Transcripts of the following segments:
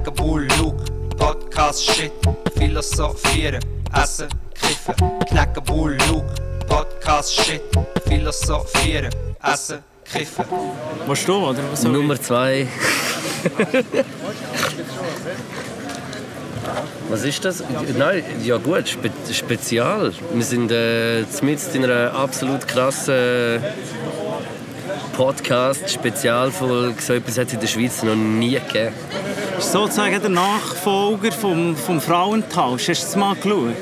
knacken Bull, Luke, Podcast, Shit, philosophieren, essen, kiffen, knacken Bull, Luke, Podcast, Shit, philosophieren, essen, kiffen. Willst du, oder? Was soll ich? Nummer zwei. Was ist das? Nein, ja gut, Spe Spezial. Wir sind äh, mitten in einer absolut krassen Podcast-Spezialfolge. So etwas hat es in der Schweiz noch nie gegeben. Sozusagen der Nachfolger vom, vom Frauentausch. Hast du es mal geschaut?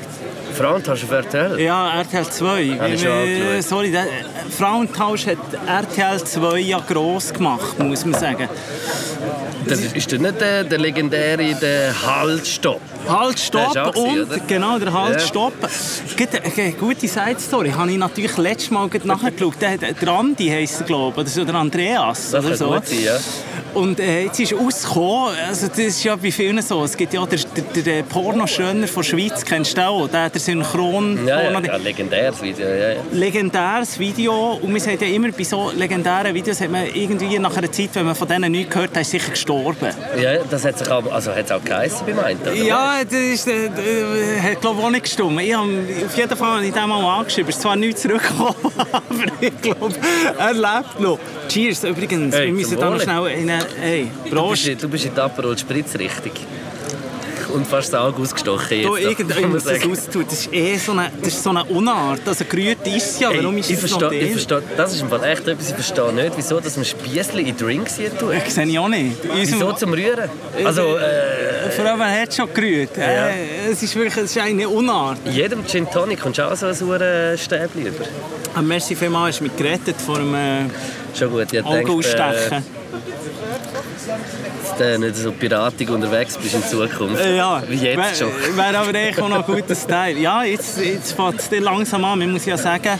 Frauentausch auf RTL? Ja, RTL 2. Habe ich schon Äh. Sorry, der Frauentausch hat RTL 2 ja gross gemacht, muss man sagen. Das ist das nicht der, der legendäre der Haltstopp? Halt, Stopp Der auch gewesen, und oder? genau, der Halt, Ja. Stopp. Gut, Eine gute Side-Story habe ich natürlich letztes Mal nachgeschaut. Der, der Andi heisst er, glaube ich, oder der Andreas. Das oder so. gut sein, ja. Und äh, jetzt ist rausgekommen, also das ist ja bei vielen so, es gibt ja der, der, der Pornoschöner von Schweiz, kennst du auch, der, der synchron Ja, ja, ja legendäres Video. Ja, ja. legendäres Video und man sagt ja immer, bei so legendären Videos hat man irgendwie nach einer Zeit, wenn man von denen nichts gehört hat, ist sicher gestorben. ja, das hat sich aber, also hat es auch geheißen beim einen, oder? Ja, das ist, äh, hat glaube ich auch nicht gestimmt. Ich habe, auf jeden Fall ich den mal angeschrieben, es ist zwar nicht zurückgekommen, aber ich glaube, er lebt noch. Cheers übrigens, Hey, wir müssen da noch schnell in hey, Du Prost. bist, du bist in der Aperol Spritz richtig. Und fast das Auge ausgestochen jetzt. Da irgendjemand das austun. Das ist eh so eine, das ist so eine Unart. Also gerührt ist es ja, warum ist es noch ich verstehe, das ist im Fall echt etwas, ich verstehe nicht, wieso dass man Spiessli in Drinks hier tut. Ich sehe ich auch nicht. Wieso zum Rühren? Also, äh, Vor allem, er hat schon gerührt. Äh, es ist wirklich es ist eine Unart. in jedem Gin Tonic kommst du auch so ein Stäbchen über. Ah, merci vielmals, hast mich gerettet vor dem äh, Schon gut, ich Auge denke, ausstechen. äh, du nicht so piratig unterwegs bist in Zukunft. Äh, ja, Wie jetzt schon. Wäre wär aber echt auch noch ein guter Style. Ja, jetzt, jetzt fängt es langsam an. Man muss ja sagen,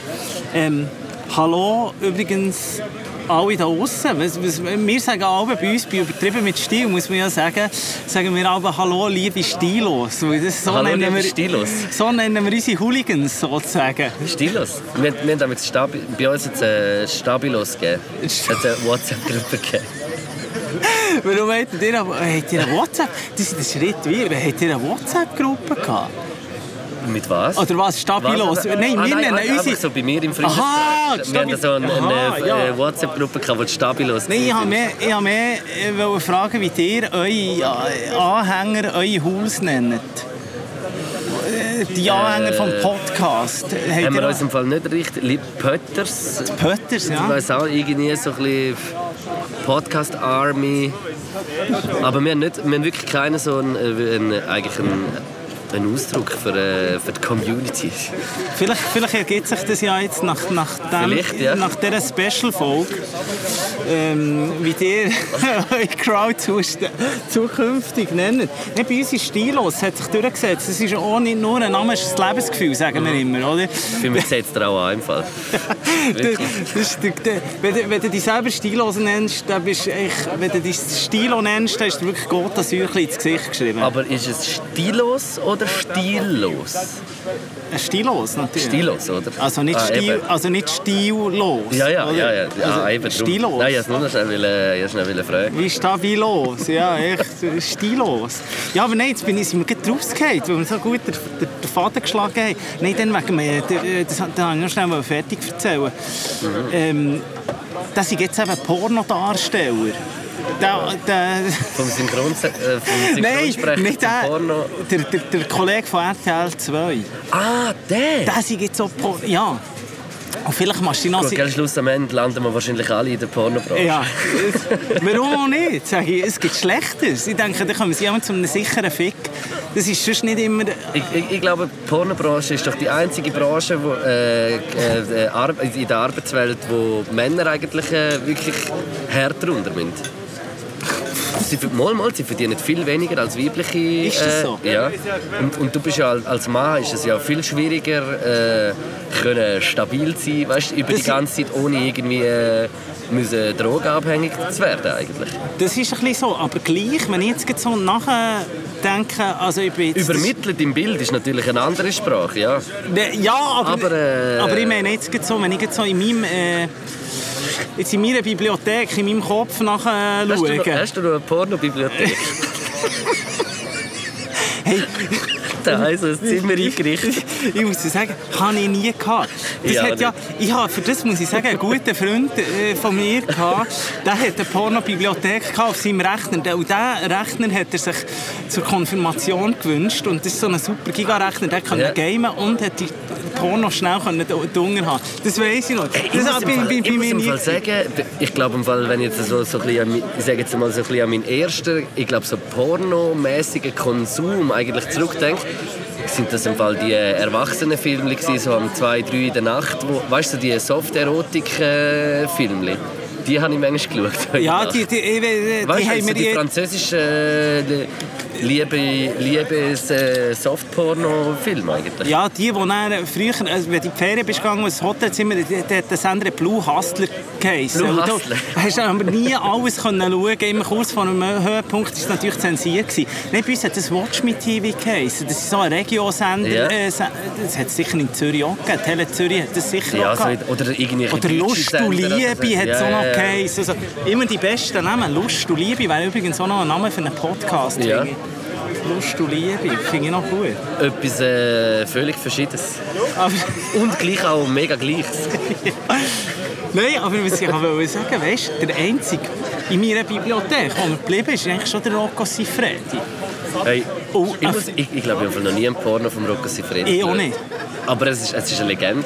ähm, hallo übrigens alle da außen. Wir sagen alle bei uns, bei übertrieben mit Stil, muss man ja sagen, sagen wir alle Hallo, liebe Stilos. So, Hallo, nennen liebe wir, Stilos. so nennen wir unsere Hooligans sozusagen. Stilos. Wir, wir haben bei uns jetzt äh, Stabilos gegeben. Es hat eine WhatsApp-Gruppe gegeben. Warum habt ihr, habt ihr eine WhatsApp? Das ist ein Schritt weiter. Habt ihr eine WhatsApp-Gruppe gehabt? Mit was? Oder was? Stabilos? Was? Nein, ah, wir nein, nennen einfach unsere... so bei mir im Frieden. Aha, Wir hatten so eine, eine, ja. WhatsApp-Gruppe, die Stabilos Nein, ich wollte mehr, ich mehr äh, fragen, wie ihr eure äh, Anhänger eure Hools nennt. Äh, Die Anhänger vom Podcast. Habt Haben wir uns im Fall nicht richtig... Li- Pötters? Pötters, Ich ja? weiss auch, irgendwie so ein bisschen Podcast-Army. Aber wir haben, nicht, wir haben wirklich keinen so einen, äh, einen, eigentlich einen, einen Ausdruck für, äh, für die Community. Vielleicht, vielleicht ergibt sich das ja jetzt nach, nach, dem, ja. nach dieser Special-Folge, ähm, wie ihr eure Crowd zu- zukünftig nennt. Nicht bei uns ist stilos, es hat sich durchgesetzt. Es ist auch nicht nur ein Name, es ist ein Lebensgefühl, sagen wir immer, oder? Für mich setzt er auch an, im Fall. Das, das ist wenn, du, wenn du dich selber Stilos nennst, dann bist echt, wenn du dich Stilo nennst, dann du wirklich Gott das Säuchchen ins Gesicht geschrieben. Aber ist es stilos oder stillos? Ein Stilos natürlich. Stilos, oder? Also nicht, Ah, stil, eben. also nicht stillos. Ja, ja, oder? ja, ja. ja Also eben drum. Stilos. Nein, ich wollte nur noch schnell, wollte schnell fragen. Wie stabilos, ja, echt stilos. Ja, aber nein, jetzt bin ich, sind wir gerade rausgefallen, weil wir so gut den, den, den Faden geschlagen haben. Nein, dann wegen mir, der- das, das habe ich noch schnell fertig erzählen. Mhm. Ähm, das sind jetzt eben Pornodarsteller. Der, der, Vom, Synchron äh, vom nein, Synchronsprecher nicht zum der, Porno. der, der, der Kollege von RTL 2. Ah, der! Der sind jetzt so Porno, ja. Und vielleicht machst du noch... Gut, gell, Schluss am Ende landen wir wahrscheinlich alle in der Pornobranche. Ja, warum auch nicht? Sag ich, es gibt Schlechteres. Ich denke, da kommen sie auch zu einem sicheren Fick. Das ist sonst nicht immer... Ich, ich, ich glaube, die Pornobranche ist doch die einzige Branche wo, äh, äh, Ar- in der Arbeitswelt, wo Männer eigentlich äh, wirklich härter runter sind. Sie, mal, mal, sie verdienen viel weniger als weibliche. Ist das äh, so? Ja. Und, und du bist ja als- Mann ist es ja viel schwieriger, äh, können stabil zu sein, weißt, über die Das- ganze Zeit, ohne irgendwie äh, müssen drogenabhängig zu werden eigentlich. Das ist ein bisschen so, aber gleich, wenn ich jetzt so nachher denke, also ich bin. Übermittelt im Bild ist natürlich eine andere Sprache, ja. Ne, Ja, aber, Aber, äh, aber ich meine jetzt so, wenn ich jetzt so in meinem... Äh, jetzt in meiner Bibliothek, in meinem Kopf nachher Hast du, noch, hast du noch eine Pornobibliothek? hey, Sie ein Zimmer eingerichtet. ich muss sagen, habe ich nie gehabt. Das Ja, hat ja, ich habe, für das muss ich sagen, einen guten Freund äh, von mir gehabt, der hat eine Pornobibliothek gehabt auf seinem Rechner. Und diesen Rechner hat er sich zur Konfirmation gewünscht. Und das ist so ein super Giga-Rechner, der kann Ja. gamen und hat die Porno schnell können dunkel haben. Das weiß ich noch. Ich Das muss im Fall, bei- ich bei muss mir im Fall sagen, ich glaube im Fall, wenn ich jetzt so, so ein bisschen, ich sage jetzt mal so ein bisschen an meinen ersten, ich glaube so pornomäßigen Konsum eigentlich zurückdenke, sind das im Fall die äh, Erwachsenenfilme so um zwei, drei in der Nacht, wo, weißt du, die Soft-Erotik-Filme, die habe ich manchmal geschaut. Ja, die, die, die, die, Weißt die du, haben mir die die... französischen äh, Liebe, Liebes äh, Softporno-Filme eigentlich. Ja, die, die dann früher, also wenn du in die Ferien bist gegangen, ins Hotelzimmer, die hat das andere Blue Hustler geheißen. Blue Und du Hustler. hast aber nie alles können schauen. Immer kurz vor einem Höhepunkt war es natürlich zensiert. Gewesen. Nein, bei uns hat das Watch Me TV geheißen. Das ist so ein Regiosender. Ja. Äh, das hat es sicher in Zürich auch gegeben. Tele Zürich hat das sicher Ja, auch so, gehabt. oder irgendwelche Oder Lust und Liebe so. hat es Ja, auch noch ja, geheißen. Also, immer die besten Namen. Lust und Liebe wäre übrigens auch noch ein Name für einen Podcast. Ja. finde Liebe, finde ich noch gut. Etwas äh, völlig Verschiedenes. Und gleich auch mega Gleiches. Nein, aber was ich wollte sagen, weißt der Einzige in meiner Bibliothek, der geblieben ist, ist eigentlich schon der Rocco Siffredi. Hey, Oh, ich, muss, ich, ich glaube, ich habe noch nie einen Porno vom Rocco Siffredi Ich auch nicht. Aber es ist, es ist eine Legende.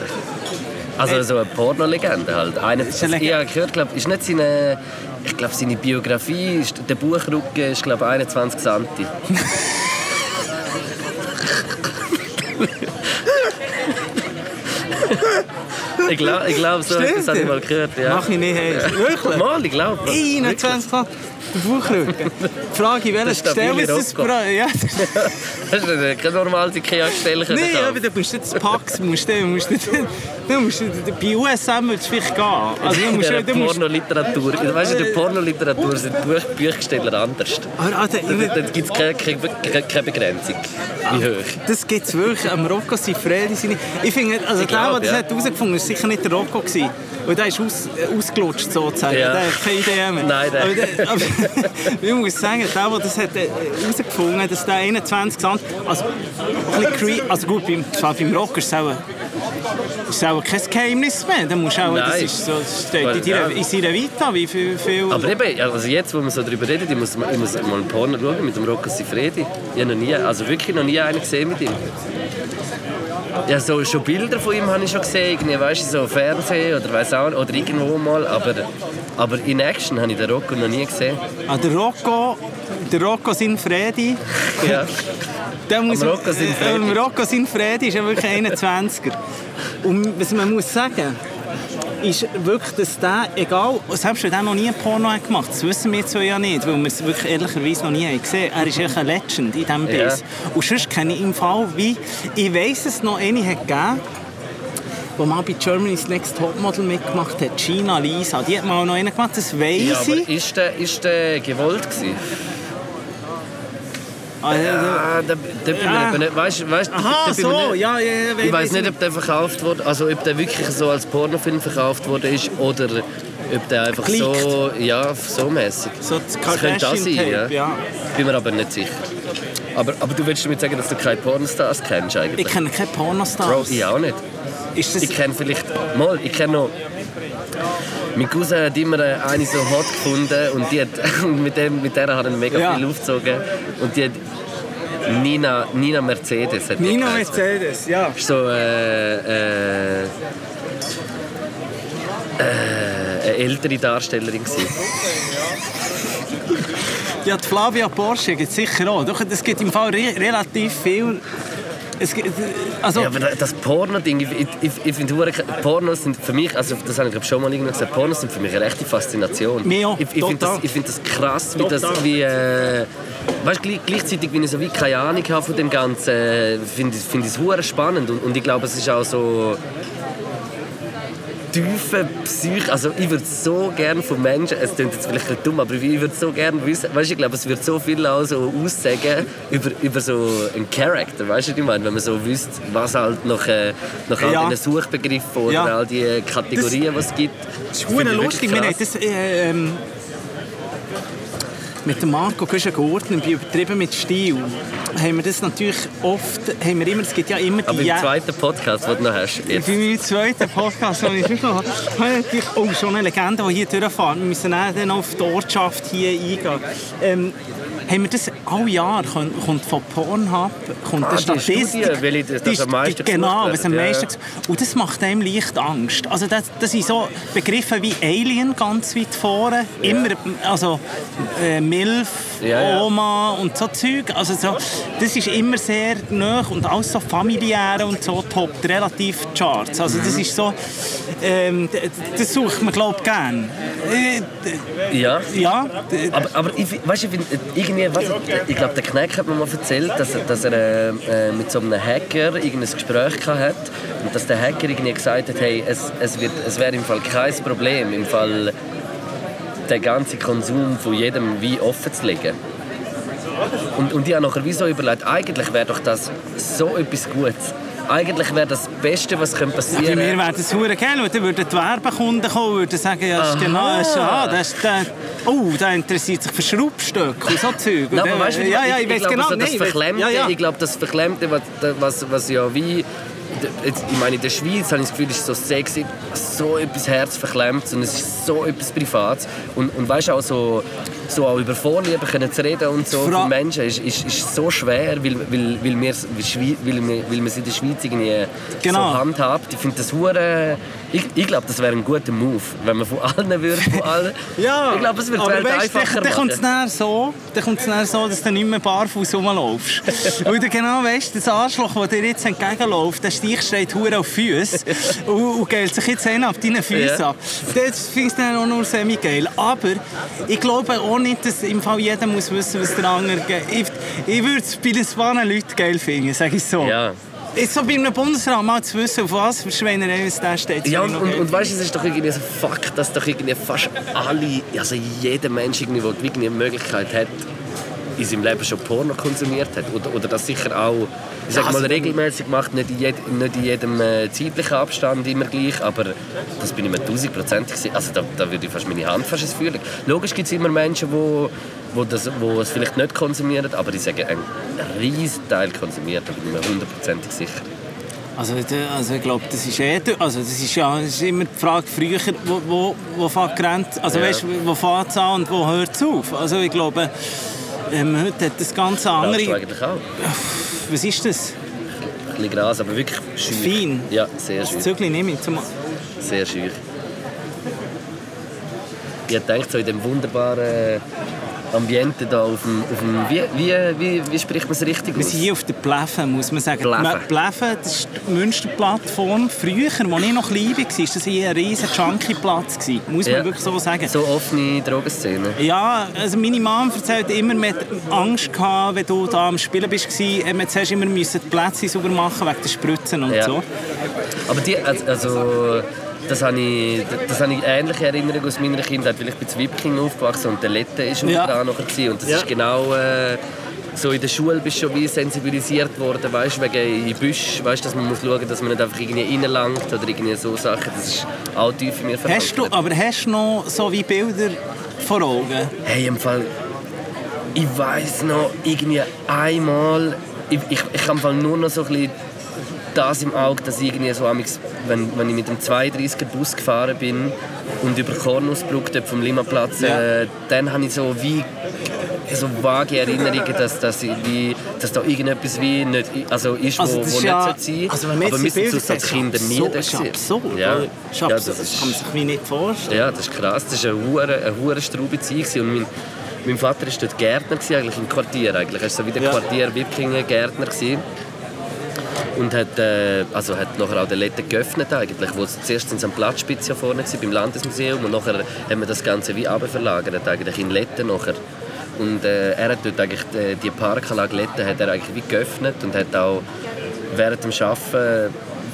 Also so eine Porno-Legende halt. Eine, ist eine also, ich habe gehört, glaube ist nicht seine, ich glaube seine Biografie, ist, der Buchrücken ist glaube 21 cm. ich glaube, ich glaub, so etwas habe ich mal gehört. Ja. Mach ich nicht heiß. Wirklich? Mal, ich glaube. 21 Mal der Bauchrücken. Die Frage, in welches Das ist Gestell ist das? Ja. Du dir kein normales Ikea-Gestell Nein, aber du musst jetzt Pax, musst du, musst du, du musst, bei USM würdest du vielleicht gehen. Also, du In musst, der du musst, Pornoliteratur. Weißt du, in der Pornoliteratur sind Buch Büchsteller anders. ich- Da gibt es keine, keine, Begrenzung. Wie hoch. Das gibt es wirklich. Am Rocco Siffredi seine... Ich finde, also Ich der, glaub, der das ja. hat herausgefunden hat, war sicher nicht der Rocco. Gewesen. Weil der ist aus, äh, ausgelutscht sozusagen. Ja. Der hat keine Idee mehr. Nein, der- Aber, der, aber ich muss sagen, der, der das hat äh, herausgefunden hat, dass der 21 Cent... Also, ein bisschen also gut, beim, beim Rocker ist es auch, ist auch kein Geheimnis mehr. Da musst auch, das, ist so, das steht in, deiner, in seiner Vita, wie viel... viel Aber eben, also jetzt, wo wir so darüber reden, ich muss, ich muss mal einen Porno schauen mit dem Rocco Siffredi. Ich habe noch nie, also wirklich noch nie einen gesehen mit ihm. Ja, so, schon Bilder von ihm habe ich schon gesehen, irgendwie, weißt du, so Fernsehen oder weiß auch oder irgendwo mal, aber, aber in Action habe ich den Rocco noch nie gesehen. Ah, der Rocco, der Rocco Sinfredi... Ja. Der muss, Am Rocco Sinfredi. Äh, Rocco Sinfredi ist ja wirklich 21er. Und was man muss sagen, ist wirklich, dass der, egal, selbst wenn der noch nie ein Porno hat gemacht das wissen wir jetzt ja nicht, weil wir es wirklich ehrlicherweise noch nie haben gesehen er ist echt ein Legend in diesem Ja. Biss. Und sonst kenne ich im Fall, wie, ich weiss es noch, eine hat gegeben, die mal bei Germany's Next Topmodel mitgemacht hat, Gina Lisa, die hat mal noch einen gemacht, das Ja, weiss aber ich. ist der, ist der gewollt gewesen? Ah, ja, Ah, Ja. nicht, weißt, weißt, Aha, so, nicht- ja, ja, ja. Ich weiß nicht, ob der verkauft wurde, also ob der wirklich so als Pornofilm verkauft wurde ist oder ob der einfach Geleakt. so, ja, so mäßig. So das Das könnte das sein, ja. Ja. Bin mir aber nicht sicher. Aber, aber du willst damit sagen, dass du keine Pornostars kennst eigentlich? Ich kenne keine Bro, Pornostars. ich auch nicht. Ich kenne vielleicht, mal, ich kenne noch, mein Cousin hat immer äh, eine so hot gefunden und die hat, und mit, dem, mit der hat er mega Ja. viel aufgezogen und die hat Nina, Nina Mercedes hat geheißen. Mercedes, ja. ist so äh, äh, äh, eine ältere Darstellerin. Ja, die Flavia Porsche gibt es sicher auch. Doch, es gibt im Fall re relativ viel... Es also, Ja, aber das Porno-Ding, ich, ich, ich, finde Pornos sind für mich, also das habe ich glaub, schon mal irgendwo gesagt, Pornos sind für mich eine rechte Faszination. Auch, ich ich finde das, ich find das krass, wie das, wie, äh, weißt, gleich, gleichzeitig, wenn ich so wie keine Ahnung habe von dem Ganzen, äh, finde ich find ich es hure spannend. Und, und ich glaube, es ist auch so tiefe Psyche, also ich würde so gerne von Menschen, es klingt jetzt vielleicht ein dumm, aber ich würde so gerne wissen, weißt, ich glaube, es würde so viel auch so aussagen über, über so einen Charakter, weißt du, was ich meine, wenn man so wüsste, was halt nach, äh, nach all Ja. diesen Suchbegriffen oder Ja. all die Kategorien, die es gibt. das ist ich lustig. Wir haben das, äh, ähm, mit dem Marco Güschen-Gurtner, bei übertrieben mit Stil, haben wir das natürlich oft, haben wir immer, es gibt ja immer die... Aber im zweiten Podcast, den du noch hast, jetzt. bei meinem zweiten Podcast, den ich schon habe, habe ich natürlich oh, schon eine Legende, die hier durchfahren. Wir müssen dann auf die Ortschaft hier eingehen. Ähm, haben wir das alle Jahre, kommt von Pornhub, kommt Ah, eine die Statistik. Studie, welche das- das Die- am meisten die- Genau, was am ja, meisten ja. Und das macht einem leicht Angst. Also das, das sind so Begriffe wie Alien ganz weit vorne, immer, also äh, Milf, Ja, ja. Oma und so Zeug. Also so, das ist immer sehr nah und alles so familiär und so toppt relativ die Charts. Also Mhm. das ist so, ähm, das sucht man glaube ich gerne. Äh, Ja. ja, Aber, aber ich, weißt, ich, äh, irgendwie, was, ich glaube, der Kneck hat mir mal erzählt, dass, er- dass er äh, äh, mit so einem Hacker irgendein Gespräch gehabt hat und dass der Hacker irgendwie gesagt hat, hey, es, es, es wäre im Fall kein Problem, im Fall den ganzen Konsum von jedem wie offen zu legen. Und, und ich habe nachher wie so überlegt, eigentlich wäre doch das so etwas Gutes. Eigentlich wäre das das Beste, was könnte passieren mir wäre das hure geil, dann würden die Werbekunden kommen und würden sagen, ja, das ist genau, das ist, ah, das ist der, oh, der interessiert sich für Schraubstöcke und so Zeug. Nein, aber weißt du, ja, ja, ich, ich, weiß glaube, genau, so das ich weiss- Verklemmte, ja, ja. ich glaube, das Verklemmte, was, was, was ja wie ich meine, in der Schweiz habe ich das Gefühl, ist so sexy, so etwas herzverklemmt und es ist so etwas Privates. Und, und weißt du, auch so, so auch über Vorlieben können zu reden und so Fra- für Menschen ist, ist, ist so schwer, weil, weil, weil, wir, weil, Schweiz, weil, weil man es in der Schweiz irgendwie Genau. so handhabt. Ich finde das hure ich, ich glaube, das wäre ein guter Move, wenn man von allen würde, von allen. Ja, ich glaube, es wird aber weißt, einfacher dann, dann kommt es nachher so, dann nachher so, dass du nicht mehr barfuß rumlaufst. Weil du genau weißt, das Arschloch, das dir jetzt entgegenläuft, der Stich steht hure auf Füße und, und geilt sich jetzt einen auf deinen Füßen Ja. ab. Das finde ich dann auch nur semi-geil. Aber ich glaube auch nicht, dass im Fall jeder muss wissen, was der andere geht. Ich, ich würde es bei den Spanen Leuten geil finden, sage ich so. Ja. Jetzt so bei einem Bundesrat mal zu wissen, auf was für Schweinerei es da steht. Ja, und, und, und weißt du, es ist doch irgendwie so Fakt, dass doch irgendwie fast alle, also jeder Mensch irgendwie, der irgendwie eine Möglichkeit hat, in seinem Leben schon Porno konsumiert hat. Oder, oder das sicher auch, ich sag mal, regelmäßig macht, nicht in, jed, nicht in jedem äh, zeitlichen Abstand immer gleich, aber das bin ich mir tausendprozentig sicher. Also da, da würde ich fast meine Hand fast legen. Logisch gibt es immer Menschen, die wo das, wo es vielleicht nicht konsumieren, aber ich sage, ein riesen Teil konsumiert, da bin ich mir hundertprozentig sicher. Also, also ich glaube, das ist eh, also das ist ja das ist immer die Frage früher, wo, wo, wo fängt Grenze, also Ja. weißt, wo fängt es an und wo hört es auf? Also ich glaube, ähm, heute hat das ganze Rauchst du andere, eigentlich auch? was ist das? Ein bisschen Gras, aber wirklich schön. Fein? Ja, sehr Das schön. Zügel nehme ich zum... Sehr schön. Ich denke so in dem wunderbaren Ambiente da auf dem, auf dem wie, wie, wie, wie spricht man es richtig Wir aus? sind hier auf der Pleffen, muss man sagen. Pleffen. Pleffen, das ist die Münsterplattform. Früher, als ich noch klein war, war das hier ein riesiger Junkie-Platz. Muss man Ja. wirklich so sagen. So offene Drogenszene. Ja, also meine Mom erzählt immer, man hat Angst gehabt, wenn du da am Spielen bist, äh, man zuerst immer müssen die Plätze sauber machen wegen der Spritzen und Ja. so. Aber die, also- also, das habe ich, das habe ich ähnliche Erinnerungen aus meiner Kindheit, weil ich bin zu Wipking aufgewachsen und der Lette war Ja. da nachher gewesen. und das Ja. ist genau äh, so in der Schule bist du schon wie sensibilisiert worden, weißt, wegen in Büsch, weißt, dass man muss schauen, dass man nicht einfach irgendwie reinlangt oder irgendwie so Sachen. Das ist auch tief in mir Hast du, aber hast du noch so wie Bilder vor Augen? Hey, im Fall, ich weiß noch irgendwie einmal, ich, ich, ich habe nur noch so ein bisschen das im Auge, dass ich irgendwie so wenn, wenn ich mit dem 32er Bus gefahren bin und über Kornusbrück dort vom Limaplatz, Ja. äh, dann habe ich so wie so vage Erinnerungen, dass, dass, ich wie, dass da irgendetwas wie nicht, also ist, wo, Also das wo ist nicht ja, sein also wenn Aber wir sind Bilder so Kinder nie absurd, da ist absurd. Ja. Ist Ja, absurd, das das, ist- kann man sich wie nicht vorstellen. Ja, das ist krass. Das war eine hure, eine hure straube Zeit. Und mein, mein Vater war dort Gärtner, gewesen, eigentlich im Quartier. Eigentlich. Er war so wie der Ja. Quartier Wipkingen Gärtner. gewesen. Und hat, äh, also hat nachher auch den Letten geöffnet. Eigentlich. Wo es zuerst in seinem Platzspitz ja vorne war, beim Landesmuseum. Und nachher haben wir das Ganze wie verlagert eigentlich in Letten nachher. Und äh, er hat dort eigentlich die, die Parkanlage Letten hat er eigentlich wie geöffnet und hat auch während dem Arbeiten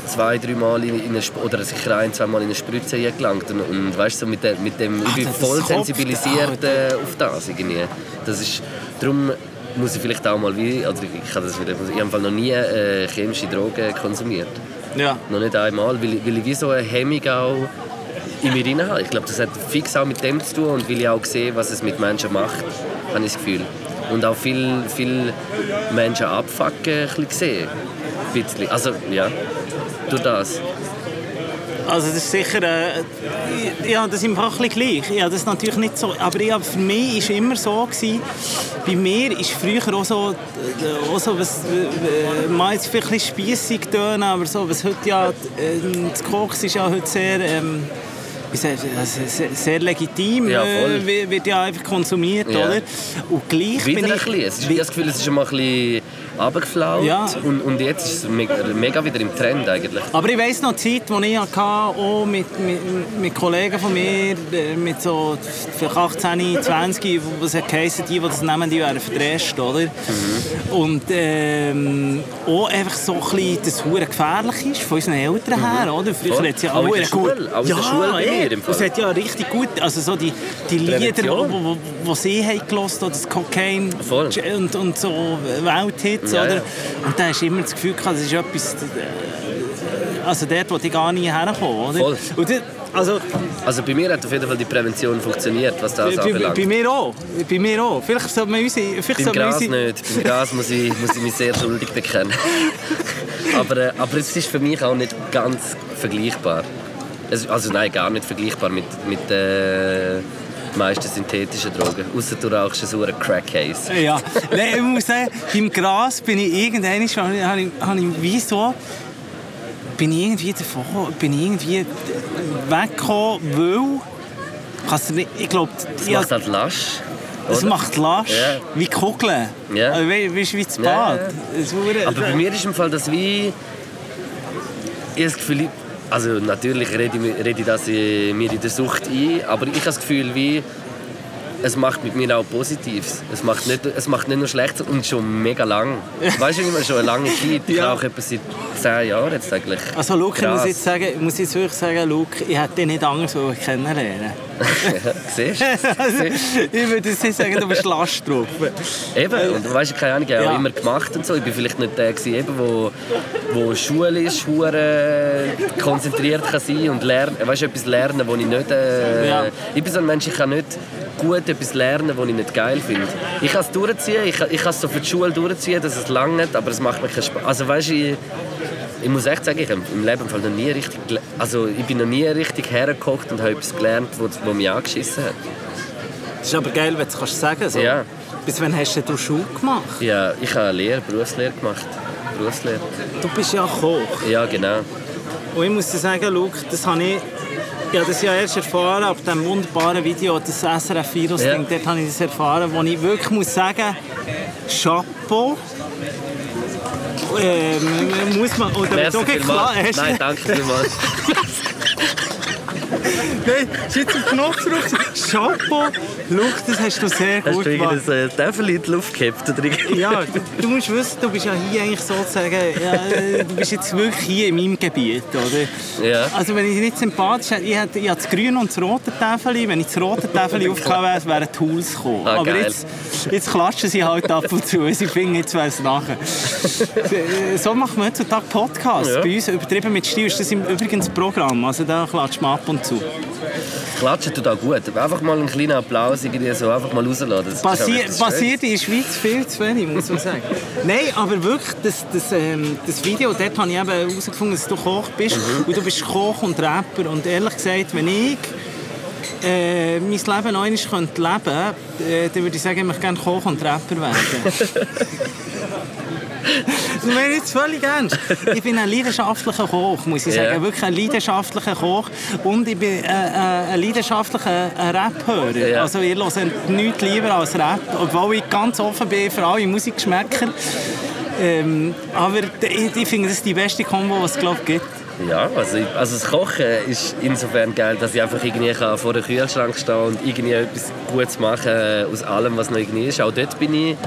zwei, drei Mal in, in eine, oder sicher ein, zwei Mal in eine Spritze gelangt und, und weißt du, so mit, de, mit dem, ich bin voll sensibilisiert äh, auf das irgendwie. Das ist, darum muss ich vielleicht auch mal wie, also ich, habe das wieder, ich habe noch nie äh, chemische Drogen konsumiert. Ja. Noch nicht einmal, weil, ich- weil ich wie so eine Hemmung auch in mir drin habe. Ich glaube, das hat fix auch mit dem zu tun und weil ich auch sehe, was es mit Menschen macht. habe ich das Gefühl. Und auch viele viel Menschen abfacken ein bisschen gesehen. Ein bisschen. Also, ja, durch das. Also das ist sicher, äh, ja, das ist im ein bisschen gleich. Ja, das ist natürlich nicht so, aber ja, für mich war es immer so, gewesen, bei mir ist früher auch so, äh, auch so was, äh, mal jetzt vielleicht ein spiessig tönen, aber so, was heute ja, äh, das Kochen ist ja heute sehr, ähm, also sehr, sehr legitim, Ja, äh, wird- ja einfach konsumiert, Ja. oder? Und gleich Wieder bin ein ich... bisschen. Es ist, ich habe das Gefühl, es ist mal ein bisschen runtergeflaut. Ja. Und, und jetzt ist es mega, mega wieder im Trend eigentlich. Aber ich weiss noch die Zeit, die ich hatte, auch mit, mit, mit Kollegen von mir, äh, mit so vielleicht 18, 20, was hat geheissen, die, die das nehmen, die wären verdrescht, oder? Und ähm, auch einfach so ein bisschen, dass es gefährlich ist, von unseren Eltern her, oder? Früher hat es ja Auch in der verdammt gut... Auch in der Schule bei mir im Fall. Es hat ja richtig gut, also so die, die Lieder, die sie haben gehört, das Cocaine Voll. und, und so Welthits, Ja, oder? ja. Und da hast du immer das Gefühl gehabt, das ist etwas... Also dort wollte ich gar nie oder? Voll. Das, also Also bei mir hat auf jeden Fall die Prävention funktioniert, was das bei, anbelangt. bei mir auch. Bei mir auch. Vielleicht sollte man unsere... Vielleicht Beim Gras unsere nicht. Beim Gras muss ich, muss ich mich sehr schuldig bekennen. aber, äh, aber es ist für mich auch nicht ganz vergleichbar. Es, also nein, gar nicht vergleichbar mit, mit äh, den meisten synthetischen Drogen. Außer du rauchst so einen Crack-Case. Ja, Nein, ich muss sagen, beim Gras bin ich irgendwann, habe ich, habe ich, habe ich wie so, bin ich irgendwie davon, bin ich irgendwie weggekommen, weil, kannst du nicht, ich glaube, Das ja, macht halt lasch. es macht lasch, Ja. wie Kugeln, also, wie, wie, wie das Bad. wurde- Aber bei mir ist im Fall das wie... Ich habe das Gefühl, also natürlich rede ich, rede das äh, mir in der Sucht ein, aber ich habe das Gefühl, wie es macht mit mir auch Positives. Es macht nicht, es macht nicht nur Schlechtes und schon mega lang. Weißt du, immer schon eine lange Zeit. Ich Ja. rauche etwa seit zehn Jahren jetzt eigentlich. Also Luke, ich muss jetzt sagen, ich muss jetzt wirklich sagen, Luke, ich hätte dich nicht anders kennenlernen. Siehst du? Ich würde jetzt nicht sagen, du bist Last drauf. Eben, und weißt du, keine Ahnung, ich habe Ja. auch immer gemacht und so. Ich bin vielleicht nicht der gewesen, eben, wo, wo schulisch hure konzentriert kann sein und lernen, weißt du, etwas lernen, wo ich nicht, äh, Ja. ich bin so ein Mensch, ich kann nicht gut etwas lernen, was ich nicht geil finde. Ich kann es durchziehen, ich ich kann es so für die Schule durchziehen, dass es lang nicht, aber es macht mir keinen Spaß. Also weißt ich, ich muss echt sagen, ich habe im Leben noch nie richtig, also ich bin noch nie richtig hergekocht und habe etwas gelernt, was mich angeschissen hat. Das ist aber geil, wenn du es kannst sagen so. Ja. Bis wann hast du Schule gemacht? Ja, ich habe eine Lehre, Berufslehre gemacht. Berufslehre. Du bist ja Koch. Ja, genau. Und ich muss dir sagen, Luke, das habe ich, ja, das ja erst erfahren ab dem wunderbaren Video, das SRF Virus Ja. Ding, dort habe ich das erfahren, wo ich wirklich muss sagen, Chapeau. Ähm, muss man, oder Merci klar, Nein, danke vielmals. Nein, jetzt im Knopf drauf. Chapeau. Luke, das hast du sehr Hast gut du gemacht. irgendein äh, Teufel in die Luft gehabt? Ja, du, du musst wissen, du bist ja hier eigentlich sozusagen, ja, du bist jetzt wirklich hier in meinem Gebiet, oder? Ja. Also wenn ich nicht sympathisch hätte, ich hätte ich hätte das grüne und das rote Täfeli, wenn ich das rote Täfeli aufgehauen wäre, wären Tools gekommen. Ah, Aber jetzt, jetzt klatschen sie halt ab und zu, sie finden, jetzt wäre es nachher. So macht man heutzutage Podcasts. Ja. Bei uns, übertrieben mit Stil, ist das im Übrigen das Programm, also da klatscht man ab und zu. Klatschen tut auch gut. Einfach mal einen kleinen Applaus irgendwie so einfach mal Passi etwas passiert in der Schweiz viel zu wenig, muss man sagen. Nein, aber wirklich, das, das, ähm, das Video, dort habe ich eben herausgefunden, dass du Koch bist. Mhm. Und du bist Koch und Rapper. Und ehrlich gesagt, wenn ich äh, mein Leben noch einmal könnte leben könnte, äh, dann würde ich sagen, ich möchte gerne Koch und Rapper werden. Das ich jetzt völlig ernst. Ich bin ein leidenschaftlicher Koch, muss ich sagen. Ja. Wirklich ein leidenschaftlicher Koch. Und ich bin äh, äh, ein leidenschaftlicher äh, Rap-Hörer. Ja. Also ich höre nichts lieber als Rap. Obwohl ich ganz offen bin für alle Musikgeschmäcker. Ähm, aber ich, ich finde, das ist die beste Kombo, was es glaube ich gibt. Ja, also, ich- also das Kochen ist insofern geil, dass ich einfach irgendwie kann vor dem Kühlschrank stehen und irgendwie etwas Gutes machen äh, aus allem, was noch irgendwie ist. Auch dort bin ich...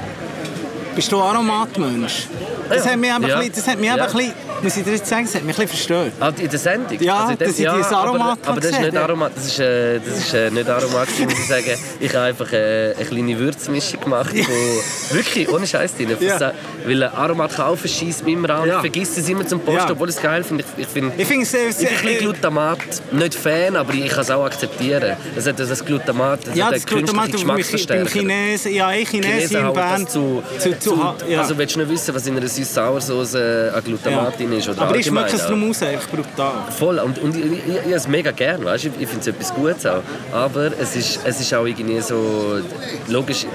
Bist du Aromatmensch? Das Ja. hat mich einfach Ja. ein bisschen- das hat mich Ja. einfach ein bisschen muss ich dir jetzt sagen, das hat mich ein bisschen verstört. Ah, in der Sendung? Ja, in dass ich dieses Aromat aber, aber das ist nicht. Aromat, das ist, äh, das ist äh, nicht Aromat, muss ich sagen. Ich habe einfach äh, eine kleine Würzmischung gemacht, wo wirklich ohne Scheiß drin. Ja. Ja. Weil Aromat kaufen schießt mich immer an. Ja. Ich vergesse es immer zum Posten, Ja. obwohl ich es geil finde. Ich, ich finde Ich finde es... ich bin ein bisschen äh, Glutamat nicht Fan, aber ich kann es auch akzeptieren. Das, hat, das Glutamat das ja, hat das einen Glutamat Geschmacksverstärker. Chinesen, ja, ich Chinesen Chinesen in Bern. das zu, zu, zu, ja. Also willst du nicht wissen, was in einer Süß-Sauer-Sauce an Glutamat drin ist? Oder Aber ich schmecke es drum aus, einfach brutal. Voll, und, und ich, ich, ich, ich es mega gern, weißt? ich, ich finde es etwas Gutes auch. Aber es ist, es ist auch irgendwie so, logisch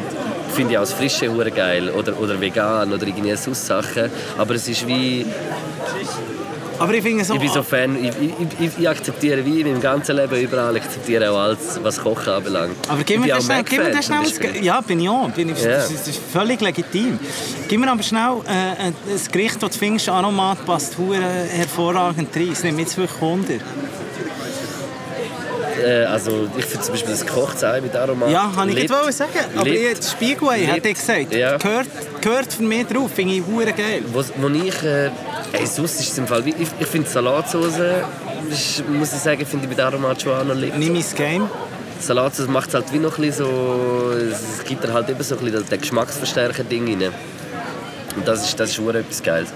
finde ich auch das Frische geil oder, oder vegan oder irgendwie so Sachen, aber es ist wie, Aber ich finde so... ich bin so Fan, ich, ich, ich, ich akzeptiere wie in meinem ganzen Leben überall, ich akzeptiere auch alles, was Kochen anbelangt. Aber gib mir das schnell, gib mir das schnell ein- Ja, bin ich auch. Bin ich, Ja. das, ist, völlig legitim. Gib mir aber schnell äh, ein ein Gericht, das du findest, Aromat passt hure hervorragend rein. Es nimmt jetzt wirklich Wunder. Äh, also ich finde zum Beispiel das Gekochtei mit Aromat. Ja, kann ich wollen sagen. Aber Lit- ich, das Spiegelei, hat er gesagt. Ja. Gehört, gehört für mich drauf. Finde ich hure geil. Wo, wo ich, äh, ey, sonst ist es im Fall, ich, ich finde Salatsauce, muss ich sagen, finde ich mit noch lit. Nimm mein Game. Salatsauce macht es halt wie noch ein bisschen so, es gibt da halt eben so ein bisschen den Geschmacksverstärker-Ding rein. Und das ist, das ist etwas Geiles.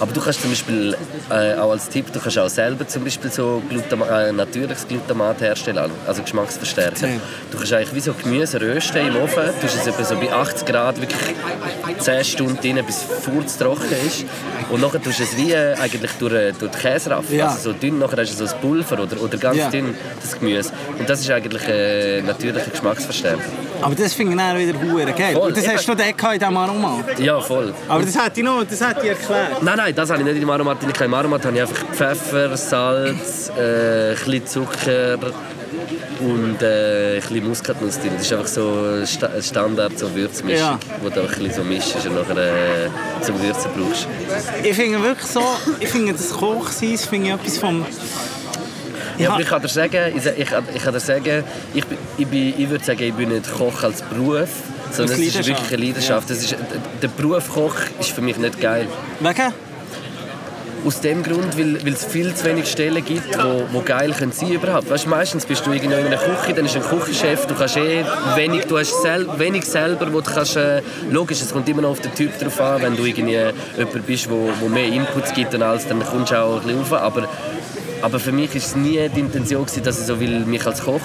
Aber du kannst zum Beispiel äh, auch als Tipp, du kannst auch selber zum Beispiel so Glutama äh, natürliches Glutamat herstellen, also Geschmacksverstärker. Erzähl. Du kannst eigentlich wie so Gemüse rösten im Ofen, du tust es etwa so bei 80 Grad wirklich 10 Stunden rein, bis es furztrocken ist. Und nachher tust du es wie äh, eigentlich durch, äh, durch die Käseraffe, Ja. also so dünn, nachher hast du so ein Pulver oder, oder ganz Ja. dünn das Gemüse. Und das ist eigentlich äh, natürlicher Geschmacksverstärker. Aber das finde ich dann wieder hure geil. Voll, Und das hast du dort gehabt in diesem Aromat. Ja, voll. Aber das hätte ich noch, das hätte ich erklärt. Nein, nein, das habe ich nicht im Aromat. drin. Im Aromat habe ich einfach Pfeffer, Salz, äh, ein bisschen Zucker und äh, ein bisschen Muskatnuss drin. Das ist einfach so Sta- Standard so Würzmischung, Ja. wo du einfach ein bisschen so mischst und nachher äh, zum Würzen brauchst. Ich finde wirklich so, ich finde das Kochsein, finde ich etwas vom... Ja, aber ich kann dir sagen, ich, ich, ich kann dir sagen, ich, ich, bin, ich würde sagen, ich bin nicht Koch als Beruf, sondern Als es ist wirklich eine Leidenschaft. Das ist, der Beruf Koch ist für mich nicht geil. Wegen? Aus dem Grund, weil, weil es viel zu wenig Stellen gibt, wo, wo geil können sein überhaupt. Weißt, meistens bist du in einer Küche, dann ist ein Küchenchef, du kannst eh wenig, du hast sel wenig selber, wo du kannst, äh, logisch, es kommt immer noch auf den Typ drauf an, wenn du irgendwie jemand bist, wo, wo mehr Inputs gibt und alles, dann kommst du auch ein bisschen rauf, aber aber für mich war es nie die Intention, gewesen, dass ich so will, mich als Koch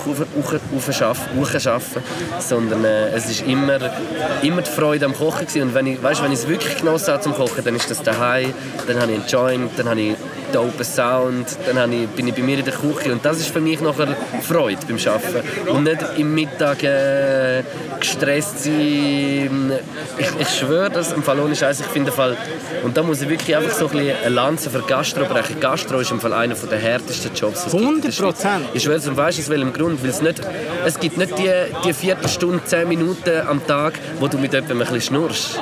aufschaffen sondern äh, es ist immer, immer die Freude am Kochen. Gewesen. Und wenn ich, weißt, wenn ich es wirklich genossen habe zum Kochen, dann ist das daheim, dann habe ich einen Joint, dann habe ich dopen Sound, dann habe ich, bin ich bei mir in der Küche und das ist für mich nachher Freude beim Arbeiten. Und nicht im Mittag äh, gestresst sein. Ich, ich schwöre das, im Fall ohne Scheiß, ich finde Fall, und da muss ich wirklich einfach so ein bisschen eine Lanze für Gastro brechen. Gastro ist im Fall einer der härtesten Jobs, was es gibt in der 100%. Schweiz. Ich schwöre, und weißt du aus welchem Grund? Weil es, nicht, es gibt nicht die, die Viertelstunde, zehn Minuten am Tag, wo du mit jemandem ein bisschen schnurrst.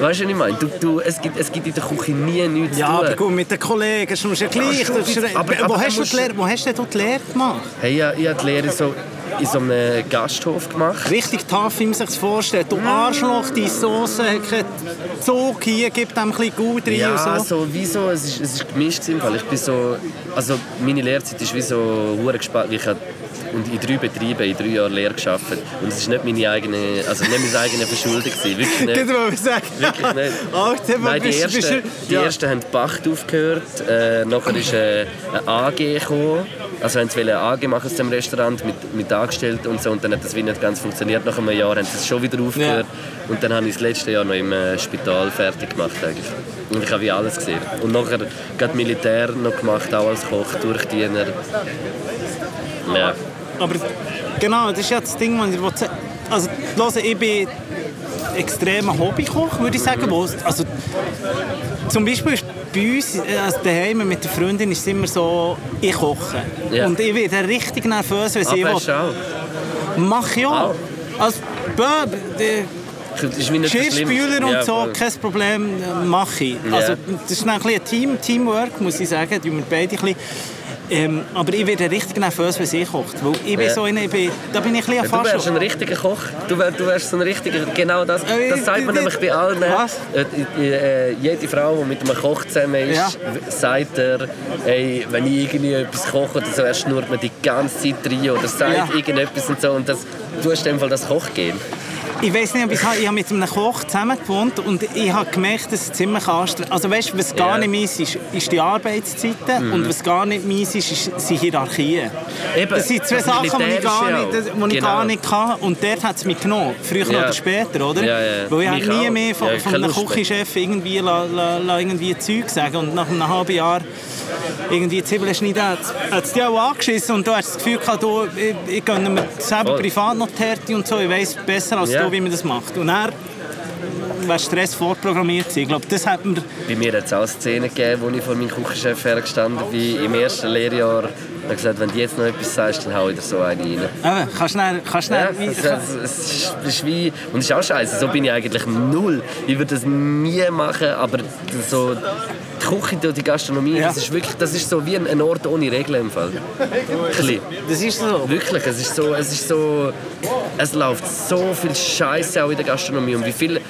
Weißt du, was ich meine? Du, du, es, gibt, es gibt in der Küche nie nichts Ja, zu tun. aber gut, mit den Kollegen ist es ja gleich. Ja, Das ist- bisschen. Aber- wo, aber hast du die Lehre, wo hast du die Lehre gemacht? Hey, ich, ich habe die Lehre so in so einem Gasthof gemacht. Richtig tough, wie man sich das vorstellt. Du Arschloch, die Soße hat keinen Zug hier, gib dem ein bisschen gut rein Ja, und so. so, wie so, es ist, es ist gemischt im Fall. Ich bin so, also meine Lehrzeit ist wie so hure gespannt. Ich und in drei Betrieben in drei Jahren Lehre geschafft. Und es ist nicht meine eigene, also nicht meine eigene Verschuldung gewesen, wirklich Ich nicht. wollte sagen. Wirklich nicht. Nein, die du- ersten, du- die ja. ersten haben die Pacht aufgehört. Äh, nachher ist äh, eine AG gekommen. Also haben sie eine AG machen aus dem Restaurant mit, mit Angestellten und so. Und dann hat das wie nicht ganz funktioniert. Nach einem Jahr haben sie es schon wieder aufgehört. Und dann habe ich das letzte Jahr noch im äh, Spital fertig gemacht eigentlich. Und ich habe wie alles gesehen. Und nachher gerade Militär noch gemacht, auch als Koch, Durchdiener. Ja. Aber genau, das ist ja das Ding, was ich will. Also, hören, ich bin extremer Hobbykoch, würde ich sagen. Also, zum Beispiel ist bei uns also daheim mit der Freundin ist es immer so, ich koche. Ja. Und ich werde richtig nervös, wenn sie will. Mach ja. Auch. Also. Geschirrspüler und Ja, so, kein Problem, äh, mache ich. Ja. Also, das ist ein, ein Team, Teamwork, muss ich sagen. Die wir beide ein bisschen Ähm, aber ich werde richtig nervös, wenn sie kocht. Weil ich bin Ja. so in, ich bin, da bin ich ein bisschen Ja, du wärst ein richtiger Koch. Du, wär, du wärst so ein richtiger, genau das. Äh, Das sagt man nämlich bei allen. Was? Äh, äh, jede Frau, die mit einem Koch zusammen ist, Ja. sagt er, ey, wenn ich irgendwie etwas koche oder so, er schnurrt mir die ganze Zeit rein oder sagt Ja. irgendetwas und so. Und das, du hast in dem Fall das Kochgehen. Ich weiß nicht, ob ich habe. Ich habe mit einem Koch zusammen gewohnt und ich habe gemerkt, dass es ziemlich anstrengend Also weißt, was gar Ja. nicht meins ist, ist die Arbeitszeiten und was gar nicht meins ist, ist sind Hierarchien. Eben, das sind zwei das Sachen, die ich, gar nicht, das, die ich Genau. gar nicht kann. Und dort hat es mich genommen. Früher Ja. oder später, oder? Ja, ja. Weil ich nie mehr von, Ja, von einem. Küchenchef irgendwie, la, la, la, irgendwie Zeug sagen. Und nach einem halben Jahr irgendwie Zwiebeln schneiden, hat es dich auch angeschissen und du hast das Gefühl gehabt, du, ich, ich gönne mir selber Voll. privat noch die Härte und so, ich weiss besser als du, wie man das macht. Und er wäre Stress vorprogrammiert. Ich glaube, das hat mir... Bei mir hat es auch Szenen gegeben, wo ich vor meinem Küchenchef hergestanden bin, im ersten Lehrjahr. Und habe gesagt, wenn du jetzt noch etwas sagst, dann hau ich dir so eine rein. Eben, kannst. Kannst Ja, es, es, es ist- es ist wie, und es ist auch scheiße, so bin ich eigentlich null. Ich würde das nie machen, aber so die Küche und die Gastronomie, Ja. das ist wirklich, das ist so wie ein, Ort ohne Regeln im Fall. Das ist so. Wirklich, es ist so, es ist so, es läuft so viel Scheiße auch in der Gastronomie und wie viel,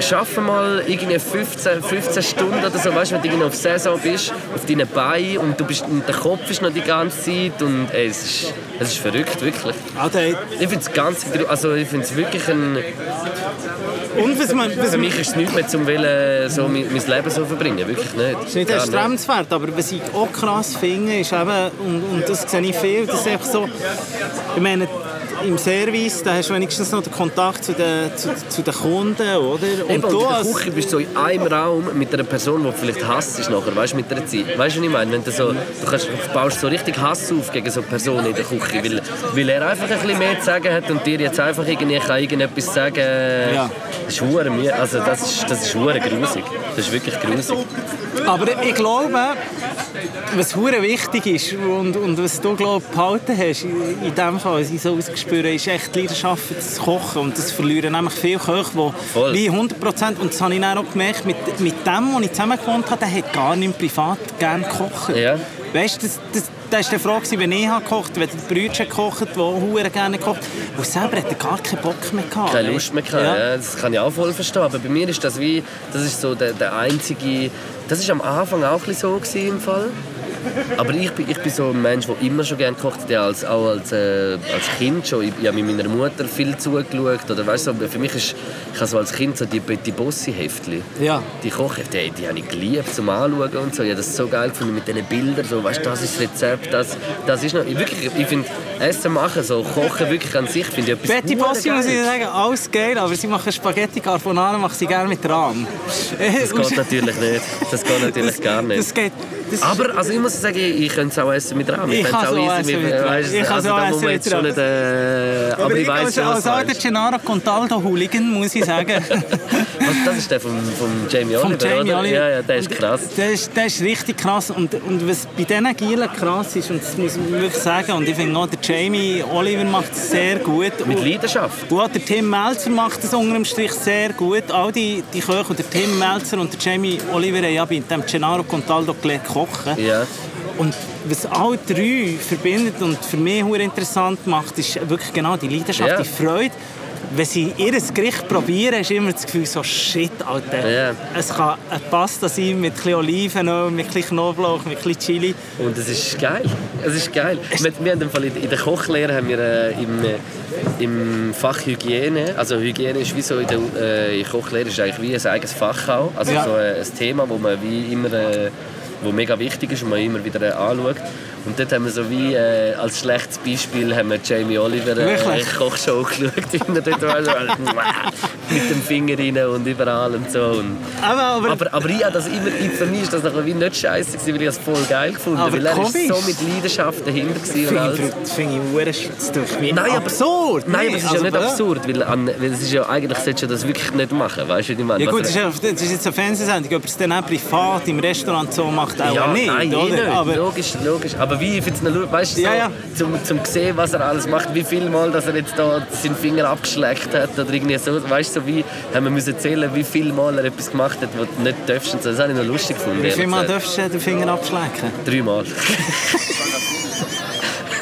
schaffen mal irgendwie 15, 15 Stunden oder so, weißt du, wenn du irgendwie auf Saison bist, auf deinen Beinen und du bist, und der Kopf ist noch die ganze Zeit und ey, es ist, es ist verrückt, wirklich. Alter, Ich finde es ganz, also ich finde es wirklich ein, und was man... Was für mich ist es nichts mehr, zum wollen, so mein, mein Leben so verbringen, wirklich nicht. Ist nicht. Gar erstrebenswert, aber was ich auch krass finde, ist eben, und, und das sehe ich viel, das ist einfach so, ich meine, im Service, da hast du wenigstens noch den Kontakt zu den, zu, zu den Kunden, oder? Eben, und du in der Küche bist du so in einem Raum mit einer Person, die du vielleicht hasst ist nachher, weißt du, mit der Zeit. Weißt du, was ich meine? Wenn du, so, du, kannst, baust so richtig Hass auf gegen so eine Person in der Küche, weil, weil er einfach ein bisschen mehr zu sagen hat und dir jetzt einfach irgendwie kann irgendetwas sagen Ja. Das ist müh- also das ist, das ist grusig. Das ist wirklich grusig. Aber ich glaube, was hure wichtig ist und, und was du glaub, behalten hast, in, in dem Fall, was ich so ausgespürt habe, ist echt die Leidenschaft das Kochen. Und das verlieren nämlich viele Köche, die Voll. wie 100 Prozent, und das habe ich dann auch gemerkt, mit, mit dem, der ich zusammen gewohnt habe, der hat gar nicht privat gerne gekocht. Ja. Weißt du, das, das, das war die Frage, wenn ich gekocht habe, wenn der Brüder gekocht hat, der auch hure gerne kocht. Und selber hat er gar keinen Bock mehr gehabt. keine Lust mehr gehabt. Ja. das kann ich auch voll verstehen. Aber bei mir ist das wie, das ist so der, der einzige, das ist am Anfang auch so gewesen im Fall. Aber ich bin, ich bin so ein Mensch, der immer schon gerne gekocht hat, ja, als, auch als, äh, als Kind schon. Ich, ich habe mit meiner Mutter viel zugeschaut. Oder, weißt so, für mich ist, ich habe so als Kind so die Betty Bossi Heftli. Ja. Die Kochhefte, die, die habe ich geliebt zum Anschauen und so. Ich habe das so geil gefunden mit diesen Bildern. So, weißt das ist das Rezept, das, das ist noch... Ich, wirklich, ich finde, Essen machen, so Kochen wirklich an sich, finde ich etwas Betty Bossi, muss ich sagen, alles geil, aber sie machen Spaghetti Carbonara, machen sie gerne mit Rahm. Das geht natürlich nicht. Das geht natürlich gar nicht. Das geht... Das Aber also ich muss sagen, ich, ich könnte es auch essen mit Rahm. Ich könnte kann es auch essen mit Rahm. weißt du, Ich kann es also auch essen mit jetzt schon Rahm. nicht... Äh, aber, Aber ich ich als, schon, als alter. Gennaro Contaldo Hooligan muss ich sagen, Also, das ist der von, von Jamie vom Oliver, Jamie oder? Oliver. Ja, ja, der ist krass. Der ist, der ist richtig krass und, und was bei diesen Gielen krass ist, und das muss man wirklich sagen, und ich finde auch, der Jamie Oliver macht es sehr gut. Mit Leidenschaft. Und auch der Tim Melzer macht es unter dem Strich sehr gut. All die, die Köche, und der Tim Melzer und der Jamie Oliver haben ja bei dem Gennaro Contaldo gelernt kochen. Ja. Und was alle drei verbindet und für mich sehr interessant macht, ist wirklich genau die Leidenschaft, Ja. die Freude. Wenn sie ihr Gericht probieren, hast du immer das Gefühl, so shit, Alter. Ja. Es kann eine Pasta sein mit ein Olivenöl, mit ein bisschen Knoblauch, mit ein Chili. Und es ist geil. Es ist geil. Wir, wir haben Fall in der Kochlehre haben wir äh, im, äh, im Fach Hygiene, also Hygiene ist wie so in der äh, in Kochlehre ist eigentlich wie ein eigenes Fach auch. Also Ja. so äh, ein Thema, wo man wie immer wo mega wichtig ist und man immer wieder anschaut. Und dort haben wir so wie äh, als schlechtes Beispiel haben wir Jamie Oliver äh, Wirklich? Kochshow geschaut, er dort war, so, mit dem Finger rein und überall und so. Und Aber, aber, aber, aber ich habe das immer, ich- für mich ist das wie nicht scheiße, weil ich es voll geil gefunden Aber weil er ist so mit Leidenschaft dahinter und das finde ich das tut mich Nein, aber- absurd. Nein, aber es ist also, ja nicht absurd, weil, an, weil es ist ja, eigentlich solltest du das wirklich nicht machen, weißt du, wie ich meine? Ja gut, Was- das ist, das ist jetzt eine Fernsehsendung, ob es dann auch privat im Restaurant so macht, auch ja, nicht, nein, eh oder? nicht. Aber logisch, logisch. Aber aber wie, ich finde es weißt du, so, Ja, ja. Zum, zum sehen, was er alles macht, wie viel Mal, dass er jetzt da seinen Finger abgeschleckt hat oder irgendwie so, weißt du, so wie, haben wir müssen zählen, wie viel Mal er etwas gemacht hat, was du nicht darfst und so. Das habe ich noch lustig gefunden. Wie viel Mal darfst du den Finger abschlecken? Dreimal.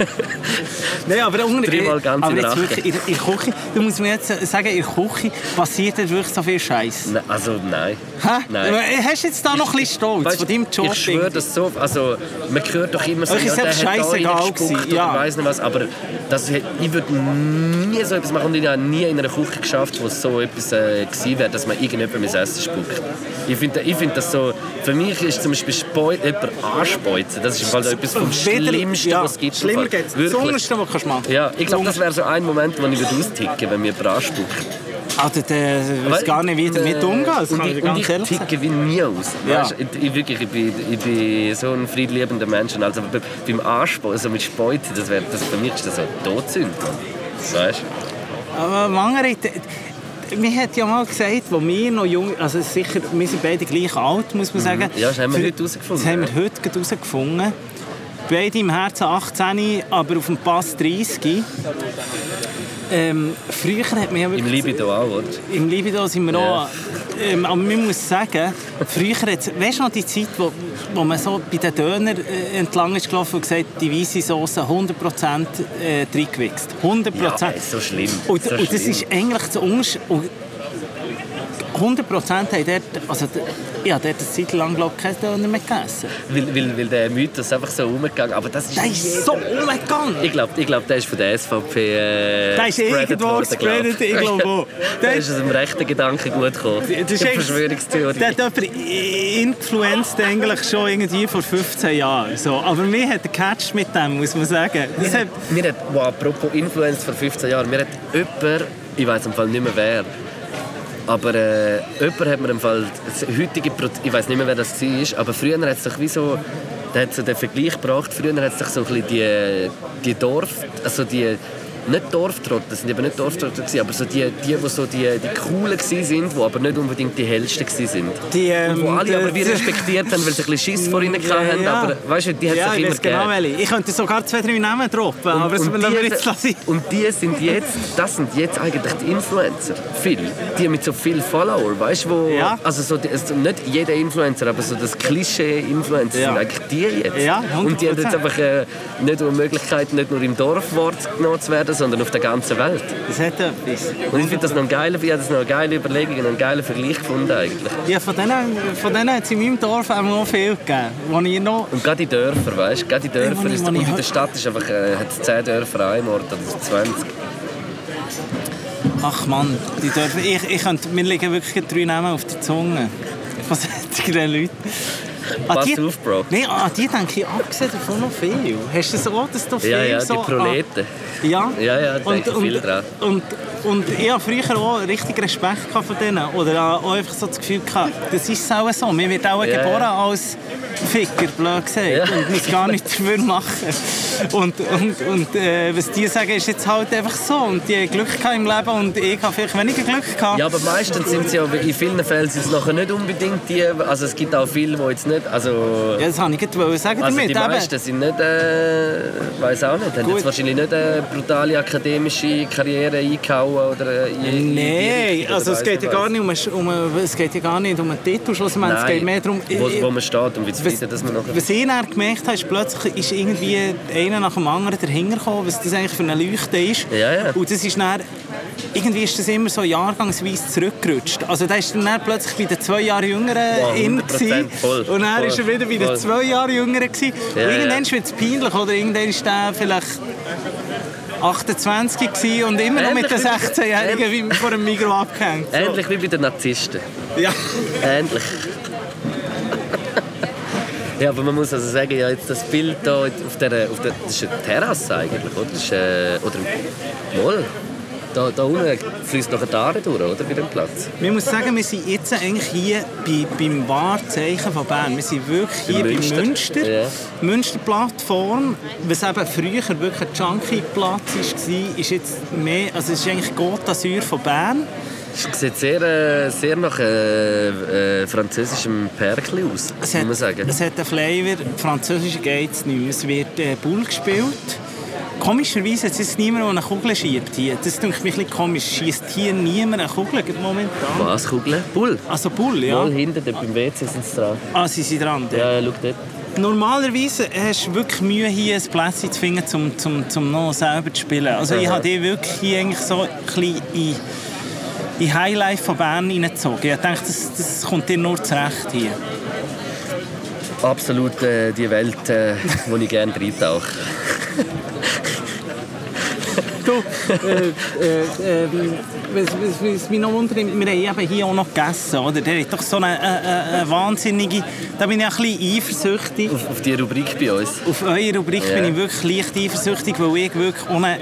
Nein, aber unter, Dreimal ganz aber jetzt wirklich in, in Küche, du musst mir jetzt sagen, in der Küche passiert dort wirklich so viel Scheiß. Nein, Also nein. Hä? Nein. Hast du jetzt da noch ein bisschen Stolz Weißt, von deinem Job? Ich schwöre das so, also man hört doch immer so, Euch ist der hat da reingespuckt gewesen, oder ja. weiss nicht was, aber das, ich würde nie so etwas machen und ich habe nie in einer Küche geschafft, wo so etwas äh, gewesen wäre, dass man irgendjemand mein Essen spuckt. Ich finde ich find das so, für mich ist zum Beispiel Speut, jemand anspeuzen, das ist im Fall etwas vom Schlimmsten, ja, was es gibt. im Schlimmer geht es. Das. Unterste, was du machen. Ja, ich glaube, das wäre so ein Moment, wo ich würde austicken wenn mir jemand anspuckt. Also, der weiß gar nicht, wie er damit umgeht. Das und kann ich, und ich ticke wie nie aus. Ja. Weißt, ich, ich, wirklich, ich, bin, ich bin so ein friedliebender Mensch. Also be- beim Anspauen, also mit Speuzen, das wär, das, für mich ist das so Todsünde. Weißt? Aber Mangere, mir hat ja mal gesagt, wo wir noch jung, also sicher, wir sind beide gleich alt, muss man sagen. Ja, das haben wir heute herausgefunden, Das haben wir heute herausgefunden. Beide im Herzen 18, aber auf dem Pass 30. Ähm, früher hat man ja Im wirklich... Libido auch, oder? Im Libido sind wir Ja. auch... Ähm, aber man muss sagen, früher hat's, weißt du noch die Zeit, wo, wo man so bei den Döner äh, entlang ist gelaufen und gesagt die weiße Soße 100% äh, reingewichst. 100%. Ja, ist so schlimm. Und, so und das schlimm. ist eigentlich das Unterschied. 100 Prozent haben dort, also ich habe dort eine Zeit lang glaub, ich, keinen Döner mehr gegessen. Weil, weil, weil der Mythos einfach so umgegangen Aber das ist... Der ist so umgegangen. Ich glaube, ich glaub, der ist von der SVP äh, Der ist irgendwo gespreadet, ich glaube auch. Der Der ist aus dem rechten Gedanken gut gekommen. Das ist eigentlich- Verschwörungstheorie. Der hat jemand influenced eigentlich schon irgendwie vor 15 Jahren. So. Aber mir hat er gecatcht mit dem, muss man sagen. Das hat, Mir hat, wow, apropos Influencer vor 15 Jahren, mir hat jemand, ich weiß im Fall nicht mehr wer, aber äh, jemand hat mir im Fall das heutige, Pro ich weiß nicht mehr wer das war, aber früher hat es doch wie so, der hat so den Vergleich gebracht, früher hat es doch so ein bisschen die, die Dorf, also die nicht Dorftrottel, das sind eben nicht Dorftrottel, gewesen, aber so die, die, die so die, die coolen gewesen sind, die aber nicht unbedingt die hellsten gewesen sind. die, ähm, Und wo alle aber die- respektiert haben, weil sie ein bisschen Schiss vor ihnen hatten, Ja. aber weißt du, die hat es ja, doch ich immer weiß genau gegeben. Ich könnte sogar zwei, drei Namen droppen, aber das lassen wir jetzt lassen. und die sind jetzt, das sind jetzt eigentlich die Influencer, viel, die mit so viel Follower, weißt du, wo, Ja. also so, also nicht jeder Influencer, aber so das Klischee-Influencer sind eigentlich die jetzt. Und die haben jetzt 100%. einfach äh, nicht nur die Möglichkeit, nicht nur im Dorf wahrgenommen zu werden, sondern auf der ganzen Welt. Das hat etwas. Und ich finde das noch eine geile, ich habe das noch eine geile Überlegung, und einen geilen Vergleich gefunden eigentlich. Ja, von denen, von denen hat es in meinem Dorf auch noch viel gegeben. Wo ich noch... Und gerade die Dörfer, weißt du, gerade die Dörfer, ist, und in der Stadt ist einfach, äh, hat es 10 Dörfer an einem Ort oder 20. Ach Mann, die dürfen, ich, ich könnte, mir liegen wirklich drei Namen auf der Zunge. Von solchen Leuten. An Pass die- auf, Bro. Nein, an die denke ich abgesehen davon noch viel. Hast du das auch, dass du viel Ja, ja, die so... Proleten. Ja, Ja, ja, da denke ich und, viel und, dran. Und, und ich hatte früher auch richtig Respekt von denen. Oder auch einfach so das Gefühl gehabt, das ist auch so. Man wird auch Ja, geboren als Ficker, blöd gesagt. Ja. Und muss gar nichts dafür machen. Und, und, und äh, was die sagen, ist jetzt halt einfach so. Und die haben Glück gehabt im Leben und ich habe vielleicht weniger Glück gehabt. Ja, aber meistens sind es ja, in vielen Fällen sind es nachher nicht unbedingt die, also es gibt auch viele, die jetzt nicht, also... Ja, das wollte ich gerade sagen Also damit. die meisten sind nicht, äh, weiß auch nicht, haben Gut. jetzt wahrscheinlich nicht eine brutale akademische Karriere eingehauen oder Nein, also es geht, ja nicht gar nicht um, um, es geht ja gar nicht um einen Titel, schlussendlich. es geht mehr darum... wo, wo man steht und wie zufrieden dass man nachher... Was ich dann gemerkt habe, ist plötzlich ist irgendwie einer nach dem anderen dahinter gekommen, was das eigentlich für eine Leuchte ist. Ja, ja. Und das ist dann, irgendwie ist das immer so jahrgangsweise zurückgerutscht. Also da ist dann, dann plötzlich bei den zwei Jahre Jüngeren Wow, in 100%, gewesen. voll, und er wieder bei den voll. zwei Jahre gewesen. Ja, und irgendwann ja. wird es peinlich oder irgendwann ist der vielleicht 28 gewesen und immer noch mit den Ähnlich wie- 16-Jährigen wie vor dem Mikro abgehängt. So. Ähnlich wie bei den Narzissten. Ja. Ähnlich. Ja, aber man muss also sagen, ja, jetzt das Bild da auf der, auf der das ist eine Terrasse eigentlich, oder? Das ist, äh, oder wohl. Da, da unten fließt noch eine Aare durch, oder? Bei dem Platz. Man muss sagen, wir sind jetzt eigentlich hier bei, beim Wahrzeichen von Bern. Wir sind wirklich hier Bei bei Münster. Münster. Ja. Münster-Plattform, was eben früher wirklich ein Junkie-Platz war, ist jetzt mehr, also es ist eigentlich Côte d'Azur von Bern. Es sieht sehr, äh, sehr nach äh, äh, französischem Perkli aus, Es muss hat, man sagen. es hat einen Flavor, französisch geht es nicht mehr. Es wird äh, Bull gespielt. Komischerweise jetzt niemand, der eine Kugel schiebt hier. Das klingt mich ein bisschen komisch. Schießt hier niemand eine Kugel momentan? Was, Kugeln? Bull? Also Bull, ja. Mal hinten, dort beim WC sind sie dran. Ah, sie sind dran. Ja, ja, schau dort. Normalerweise hast du wirklich Mühe, hier ein Plätzchen zu finden, um, um, um noch selber zu spielen. Also ich Aha. habe dich wirklich hier eigentlich so ein bisschen in, in Highlife von Bern hineingezogen. Ich dachte, das, das kommt dir nur zurecht hier. Absolut äh, die Welt, äh, wo ich gerne reintauche. Du, äh, äh, ähm, was, mich noch wundert, wir haben eben hier auch noch gegessen, oder? Der hat doch so eine, äh, äh, eine wahnsinnige... Da bin ich ein bisschen eifersüchtig. Auf, auf die Rubrik bei uns. Auf eure Rubrik Ja. bin ich wirklich leicht eifersüchtig, weil ich wirklich ohne...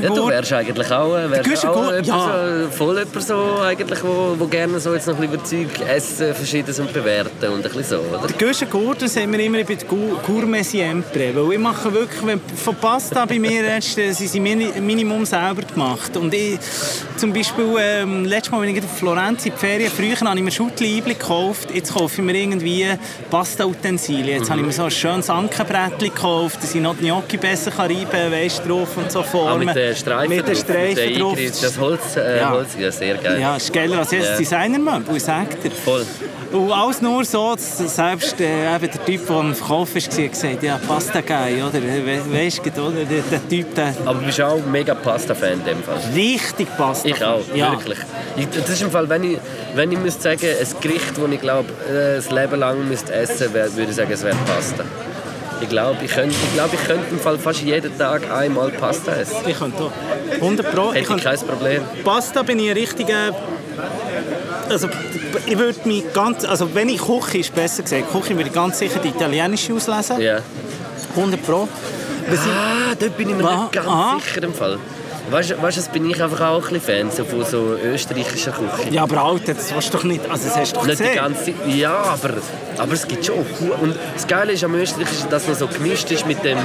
Ja, du wärst eigentlich auch, äh, wärst Güschen auch ja. so, voll jemand so, eigentlich, wo, wo gerne so jetzt noch ein bisschen über Zeug essen, verschiedenes und bewerten und ein bisschen so, oder? Der Guschen Gurten sind wir immer bei der Gourmet Siempre. Weil ich mache wirklich, wenn von Pasta bei mir redest, sind sie mini, Minimum selber gemacht. Und ich, zum Beispiel, ähm, letztes Mal, wenn ich in Florenz in die Ferien, früher habe ich mir Schuttli gekauft, jetzt kaufe ich mir irgendwie Pasta-Utensilien. Jetzt habe ich mir so ein schönes Ankenbrettchen gekauft, dass ich noch die Gnocchi besser kann reiben kann, weißt drauf und so Formen. mit den Streifen Mit den drauf, Streifen drauf. Eingriff, Das Holz, äh, Ja. Holz, ja, sehr geil. Ja, ist geiler als jedes Ja. Designermöbel, ich sag dir. Voll. Und alles nur so, selbst äh, eben der Typ, der am Verkauf war, hat gesagt, ja, Pasta geil, oder? We weißt du, oder? Der, der Typ, der Aber du bist auch mega Pasta-Fan in dem Fall. richtig Pasta. Ich auch, ja. wirklich. Ich, das ist im Fall, wenn ich, wenn ich müsste sagen, ein Gericht, das ich glaube, äh, das Leben lang müsste essen müsste, würde ich sagen, es wäre Pasta. Ich glaube, ich könnte, ich, glaube, ich könnte im Fall fast jeden Tag einmal Pasta essen. Ich könnte auch. 100 Pro. Ich Hätte ich könnte, kein Problem. Pasta bin ich ein richtiger... Also, ich würde mich ganz... Also, wenn ich koche, ist besser gesagt, koche, würde ich ganz sicher die italienische auslesen. Ja. 100 Pro. Was ich- Ah, dort bin ich mir Ah, nicht ganz ah. sicher im Fall. Weißt du, weißt, bin ich einfach auch ein bisschen Fan so von so österreichischer Küche. Ja, aber Alter, das willst du doch nicht... Also, das hast du doch Nicht die gesehen. ganze Zeit. Ja, aber, aber es gibt schon. Und das Geile ist am Österreichischen, dass es so gemischt ist mit dem,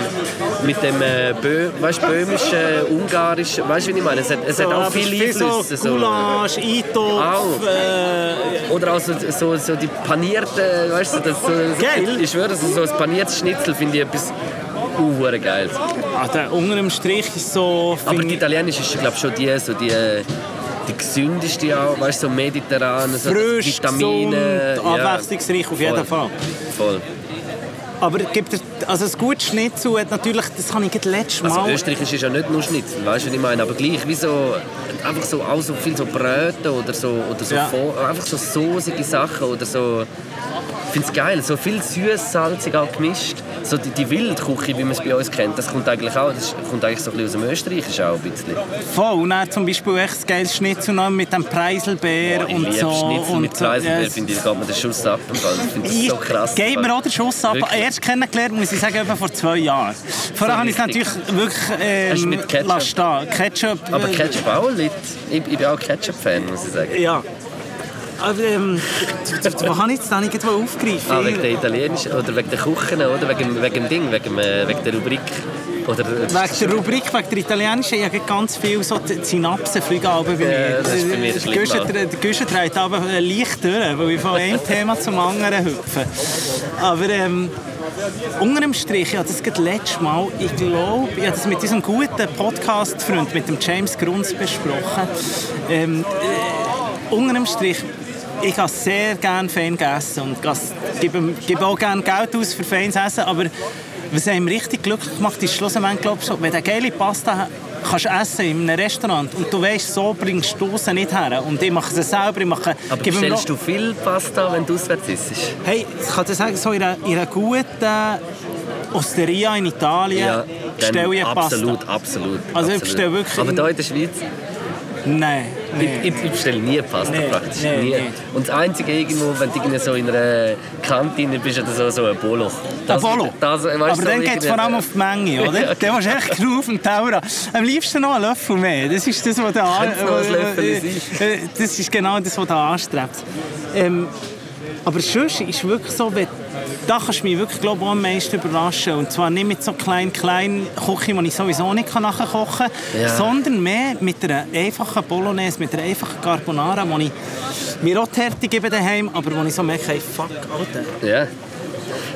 mit dem äh, Bö, weißt, böhmischen, ungarischen. Weißt du, wie ich meine? Es hat, es hat So, auch aber viele Einflüsse. So. Gulasch, Eintopf, Auch. äh, Oder auch so, so, so die panierten, weißt du, das, so, Geil. Ich schwöre, so ein paniertes Schnitzel finde ich etwas uh, geil. Der unter dem Strich ist so... Aber die italienische ist, glaube so die, so die, die gesündeste auch, weißt du, so mediterran, so das frisch, Vitamine. gesund, abwechslungsreich auf jeden Fall. Voll. Aber gibt es, also ein gutes Schnitzel hat natürlich, das habe ich gerade letztes Mal... Also Österreichisch ist ja nicht nur Schnitzel, weißt du, was ich meine? Aber gleich wie so, einfach so, auch so viel so Bröte oder so, oder so Ja. Einfach so soßige Sachen oder so... Ich finde es geil, so viel süß, salzig auch gemischt. So die, die Wildküche, wie man es bei uns kennt, das kommt eigentlich auch, das kommt eigentlich so ein bisschen aus dem Österreichischen auch ein bisschen. Voll, und dann zum Beispiel echt ein geiles Schnitzel noch mit dem Preiselbeer ich und so. Schnitzel und mit so. Preiselbeer, Ja, finde ich, geht mir der Schuss ab. Ich finde das so krass. Geht mir auch den Schuss ab. Wirklich? Erst kennengelernt, muss ich sagen, etwa vor zwei Jahren. Vorher habe ich es natürlich wirklich ähm, mit Ketchup? Ketchup. Aber äh, Ketchup auch, Leute. Ich, ich bin auch Ketchup-Fan, muss ich sagen. Ja. Aber ähm, was habe ich jetzt da nicht irgendwo aufgreifen? Ah, wegen der italienischen, oder wegen der Küchen, oder wegen, wegen dem Ding, wegen, äh, wegen der Rubrik. Oder, Wegen der Rubrik, wegen der italienischen, ich habe ganz viel so die Synapsen fliegen runter bei mir. Ja, das ist bei mir schlimm. Der Guschen dreht aber äh, leicht durch, weil ich von einem Thema zum anderen hüpfe. Aber ähm, unter dem Strich, ich habe das gerade letztes Mal, ich glaube, ich habe das mit diesem guten Podcast-Freund, mit dem James Grunz besprochen. Ähm, äh, unter dem Strich, ich habe sehr gerne fein gegessen und gebe, gebe auch gerne Geld aus für feines Essen, aber was einem richtig glücklich macht, ist schlussendlich, glaube ich, wenn du eine geile Pasta kannst essen in einem Restaurant und du weißt, so bringst du sie nicht her. Und ich mache sie selber, ich mache... aber bestellst du viel Pasta, wenn du auswärts isst? Hey, ich kann dir sagen, so in einer, in einer guten Osteria in Italien bestelle ich Pasta. absolut, absolut. Also ich bestelle wirklich Aber hier in der Schweiz, Nein, ich, ich, ich bestelle nie Pasta Nee, praktisch. nee, nie. nee. Und das Einzige irgendwo, wenn du so in einer Kantine bist oder so, so ein Bolo. Ein Bolo. Das, weißt, Aber so dann geht es vor allem auf die Menge, oder? Ja, Dann musst du echt genug auf den Teller haben. Am liebsten noch einen Löffel mehr. Das ist das, was ein Löffel äh, äh, Das ist genau das, was da anstrebt. Ähm, Aber sonst ist wirklich so, wenn, da kannst du mich wirklich glaub, am meisten überraschen. Und zwar nicht mit so kleinen, kleinen Küche, die ich sowieso nicht kochen kann, Ja. sondern mehr mit einer einfachen Bolognese, mit einer einfachen Carbonara, die ich mir auch die Härte gebe daheim, aber wo ich so merke, hey, fuck, Alter. Ja.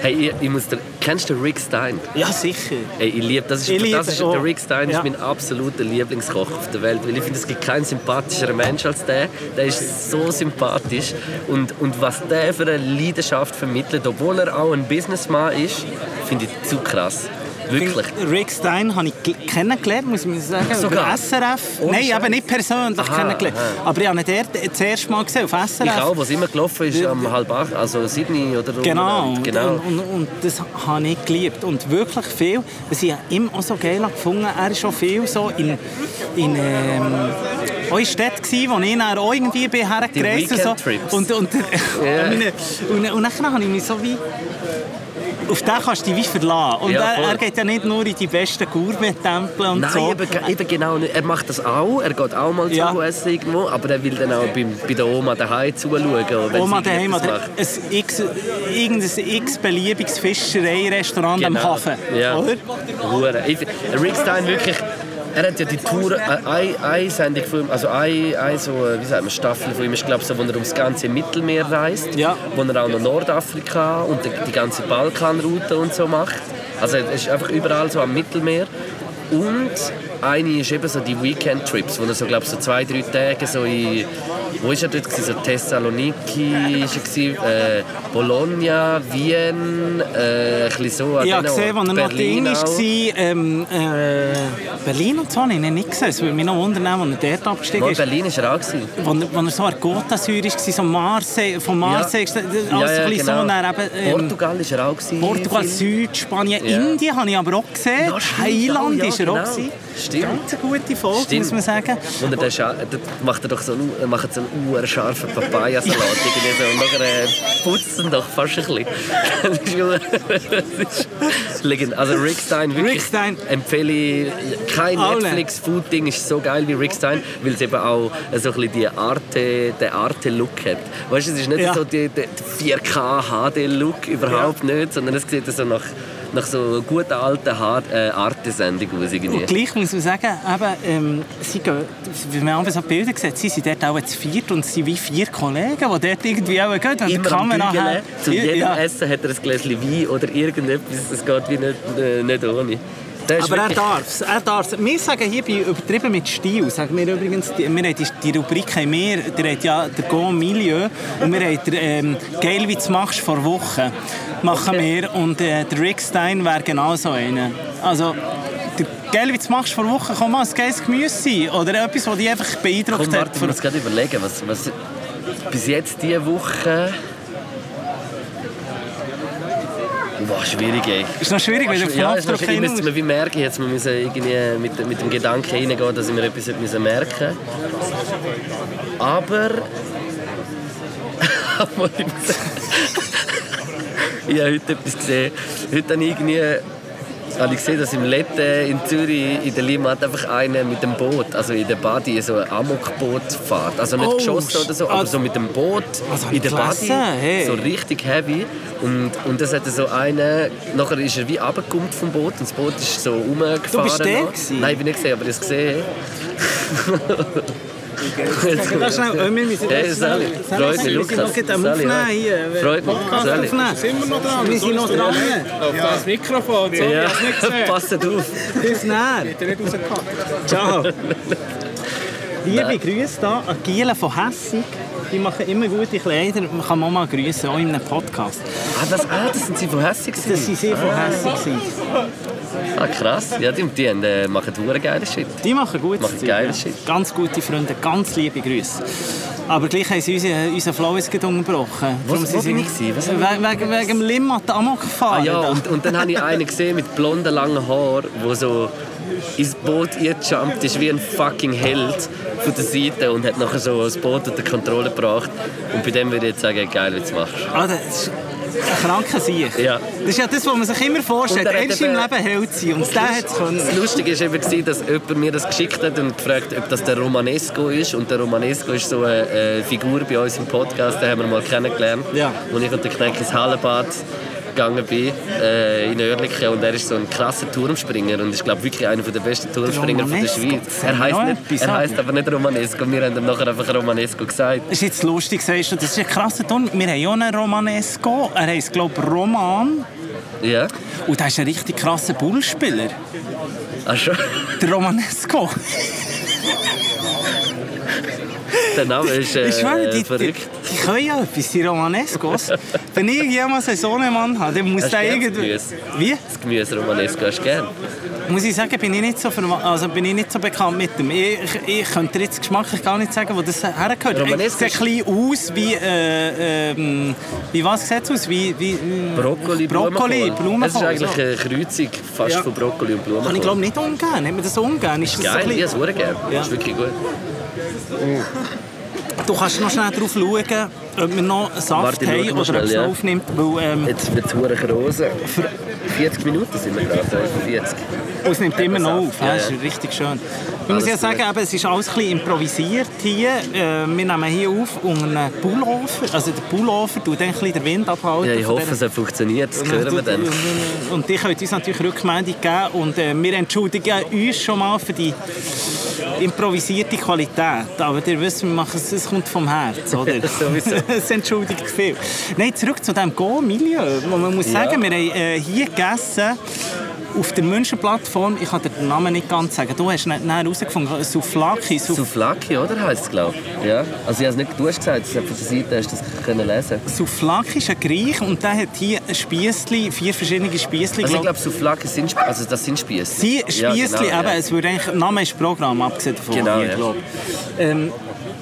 Hey, ich, ich muss dir, kennst du den Rick Stein? Ja, sicher. Hey, ich liebe, das ist, Ich liebe das ist der Rick Stein Ja. ist mein absoluter Lieblingskoch auf der Welt, weil ich finde, es gibt keinen sympathischeren Mensch als der. Der ist so sympathisch und, und was der für eine Leidenschaft vermittelt, obwohl er auch ein Businessman ist, finde ich zu krass. Wirklich. Rick Stein habe ich gel- kennengelernt, muss mir sagen. Sogar? Über SRF. Ohne Nein, Scheiß? aber nicht persönlich Aha, kennengelernt. aha. Aber ich habe ihn dort das erste Mal gesehen, auf SRF. Ich auch, was immer gelaufen ist, am halb acht, also Sydney oder Genau, und, genau. Und, und, und das habe ich geliebt. Und wirklich viel, was ich immer auch so geil gefunden er war schon viel so in, in ähm, auch in Städten, gewesen, wo ich dann auch irgendwie bin hergereist und so. Und, und, Ja. und, und, und dann habe ich mich so wie... Auf den kannst du dich wie verlassen. Und Ja, er, er geht ja nicht nur in die besten Gourmet-Tempel und Nein, so. eben, eben genau nicht. Er macht das auch. Er geht auch mal Ja. zu essen irgendwo, aber er will dann auch bei, bei der Oma daheim zuschauen. wenn Oma daheim oder ein x, irgendein x-beliebiges Fischereirestaurant am Genau. Hafen. Ja. Oder? Hure. Ich find- Rick Stein wirklich, er hat ja die Tour, äh, eine, eine Sendung von ihm, also eine, eine so, äh, wie sagt man, Staffel von ihm, ich glaube so, wo er ums ganze Mittelmeer reist, Ja. wo er auch noch Nordafrika und die, die ganze Balkanroute und so macht. Also er ist einfach überall so am Mittelmeer. Und eine ist eben so die Weekend-Trips, wo er so, glaube so zwei, drei Tage so in, wo ist er dort? So Thessaloniki ist er gewesen, äh, Bologna, Wien, äh, ein bisschen so. Ich habe gesehen, als er noch Berlin war, ähm, äh, Berlin und so, habe ich ihn nicht gesehen. Es würde mich noch wundern, als er dort abgestiegen Mal ist. Berlin ist er auch. Wo, er- er so an Côte d'Azur war, so Marseille, von Marseille, ja. alles Ja, so ja, ein bisschen genau. so. Dann eben, ähm, Portugal ist er auch. Portugal, Viel. Südspanien, Ja. Indien habe ich aber auch gesehen. Ja, Thailand ja, ist er auch. genau. gewesen. Stimmt. Ganz eine gute Folge, Stimmt. muss man sagen. Und er, dort macht er doch so einen, macht so einen scharfen Papayasalat. so. Und nachher äh, putzt ihn doch fast ein bisschen. Das ist ja- das ist. Also Rick Stein, wirklich Rick Stein. empfehle ich. Kein. Netflix-Food-Ding ist so geil wie Rick Stein, weil es eben auch so ein bisschen die Arte, den Arte-Look hat. Weißt du, es ist nicht Ja. so der 4K-HD-Look, überhaupt nicht, sondern es sieht so nach, nach so guten alten H- äh, Arte-Sendung aus. Irgendwie. Und gleich muss man sagen, eben, ähm, sie gehen, wie man einfach so Bilder sieht, sie sind dort auch zu viert und sind wie vier Kollegen, die dort irgendwie auch gehen. Wenn Immer am Bügeln. Zu jedem Ja. Essen hat er ein Gläschen Wein oder irgendetwas. Es geht wie nicht, äh, nicht ohne. Aber er darf es. Er darf's. Wir sagen hier bei «Übertrieben mit Stil», sagen wir übrigens, die, wir haben die, die Rubrik haben wir, der hat ja der «Go Milieu» und wir haben der, ähm, «Geil, wie du machst» vor Wochen machen wir und äh, der Rick Stein wäre genau so einer. Also, der «Geil, wie du machst» vor Wochen kann mal ein geiles Gemüse sein oder etwas, das dich einfach beeindruckt Komm, hat. warte, ich muss gerade überlegen, was, was bis jetzt diese Woche... Boah, schwierig, ey. Ist noch schwierig, wenn du ja, ist noch schwierig. Ich müsste mir wie merken, jetzt wir müssen irgendwie mit, mit dem Gedanken reingehen, dass ich mir etwas müssen merken Aber... Aber ich habe heute etwas gesehen. Heute habe ich irgendwie habe ich gesehen, dass im Lette in Zürich in der Limmat einfach einer mit dem Boot, also in der Body, so ein Amokboot fährt. Also nicht Oh, geschossen oder so, aber so mit dem Boot habe in der Body. Hey. So richtig heavy. Und, und das hatte so einen, nachher ist er wie runtergekommen vom Boot und das Boot ist so rumgefahren. Du bist der? Nein, ich bin nicht gesehen, aber ich habe es gesehen. Das schnell, äh, wir müssen Hey, Sally, schnell- wir sind noch am Aufnehmen hi. hier. Sind noch dran? Wir sind noch dran. Ja. Das Mikrofon, Ja, passt auf. Bis näher. Hat er nicht rausgepackt. Ciao. Liebe. Grüße hier an Giela von Hessig. Die machen immer gute Kleider. Man kann man mal grüßen, auch in einem Podcast. Ah, das, ah, das sind sie von Hessig? Das sind sie von Hessig. Ah, krass. Ja, die, die äh, machen hure geile Shit. Die machen gutes Machen Zeug, geiles Shit. Ganz gute Freunde, ganz liebe Grüße. Aber gleich haben sie unseren, unseren Flow unterbrochen. Wo- Darum wo sind ich? Was Wegen, wegen, dem Limmat Amok gefahren. Ah ja, da. und, und dann habe ich einen gesehen mit blonden, langen Haaren, der so ins Boot eingejumpt ist wie ein fucking Held von der Seite und hat nachher so das Boot unter Kontrolle gebracht. Und bei dem würde ich jetzt sagen, geil, wie du es machst. Ah, das kranker Sieg. Ja. Das ist ja das, was man sich immer vorstellt. Und er Einst im eben- Leben hält sie und der hat es können. Das Lustige war eben, dass jemand mir das geschickt hat und gefragt, ob das der Romanesco ist. Und der Romanesco ist so eine äh, Figur bei uns im Podcast, den haben wir mal kennengelernt. Ja. Als ich und der Knecht ins Hallenbad gegangen bin, äh, in Oerlikon. Und er ist so ein krasser Turmspringer und ist, glaube wirklich einer der besten Turmspringer von der Schweiz. Er noch nicht, er aber- heisst aber nicht Romanesco. Wir haben ihm nachher einfach Romanesco gesagt. Das ist jetzt lustig, sagst du. Das ist ein krasser Ton. Wir haben ja einen Romanesco. Er heisst, glaube ich, Roman. Ja. Und der ist ein richtig krasser Bullspieler. Ach schon. Der Romanesco. Der Name ist äh, Ich schwöre, die, die, verrückt. die können ja etwas, die Romanescos. Wenn ich jemals einen Sohnemann habe, dann muss Hast der irgendwie... Gemüse? Wie? Das Gemüse Romanesco hast du gern. Muss ich sagen, bin ich nicht so, also bin ich nicht so bekannt mit dem. Ich, ich, ich könnte dir jetzt geschmacklich gar nicht sagen, wo das hergehört. Romanesco Es sieht ein bisschen aus wie... Äh, ähm, wie was sieht es aus? Wie, wie, äh, Brokkoli, Brokkoli, Blumenkohl. Es ist Blumenkohl. eigentlich so. eine Kreuzung fast Ja. von Brokkoli und Blumenkohl. Kann ich glaube nicht umgehen. Hat man das umgehen? Ist das so Geil, ich bisschen... habe es gerne. Ja. Das ist wirklich gut. Du kannst noch schnell darauf schauen, ob wir noch Saft Warte, haben oder ob schnell, es ja. aufnimmt. Weil, ähm, Jetzt wird es hure grosse. 40 Minuten sind wir gerade, 45. Und es nimmt immer noch auf. Ja, ja. ist richtig schön. Ich muss ja sagen, eben, es ist alles ein bisschen improvisiert hier. Äh, wir nehmen hier auf unter einem Pullover. Also der Pullover tut dann ein bisschen den Wind abhalten. Ja, ich hoffe, es hat funktioniert. Das hören wir dann. Und die könnt uns natürlich Rückmeldung geben. Und äh, wir entschuldigen uns schon mal für die improvisierte Qualität. Aber ihr wisst, wir machen es, es kommt vom Herz, oder? Es entschuldigt viel. Nein, zurück zu diesem Go-Milieu. Man muss Ja. sagen, wir haben äh, hier gegessen auf der München-Plattform. Ich kann dir den Namen nicht ganz sagen. Du hast nicht näher herausgefunden. Souflaki. Souf Souflaki, oder? Heisst es, glaube ich. Ja. Also, ich habe es nicht, du hast gesagt, es hat von der Seite hast du das können lesen Souflaki ist ein Griech und der hat hier ein Spiessli, vier verschiedene Spiessli. Also, ich glaub- glaube, Souflaki sind, Sp- also, das sind Spieße. Sie Spiessli, ja, eben, ja. es würde eigentlich, Name ist Programm, abgesehen davon, Genau, hier, ja. glaub ich. Ähm,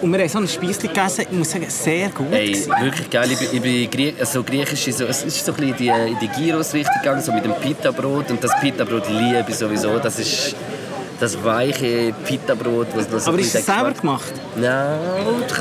und wir haben so ein Spiessli gegessen, ich muss sagen, sehr gut. Ey, gewesen. wirklich geil. Ich bin, ich bin Grie also griechisch, so, es ist so ein bisschen in die, in die Gyros-Richtung gegangen, so mit dem Pita-Brot. Und das Pita-Brot liebe ich sowieso. Das ist das weiche Pita-Brot. was so Aber ist das bisschen selber gemacht? Nein,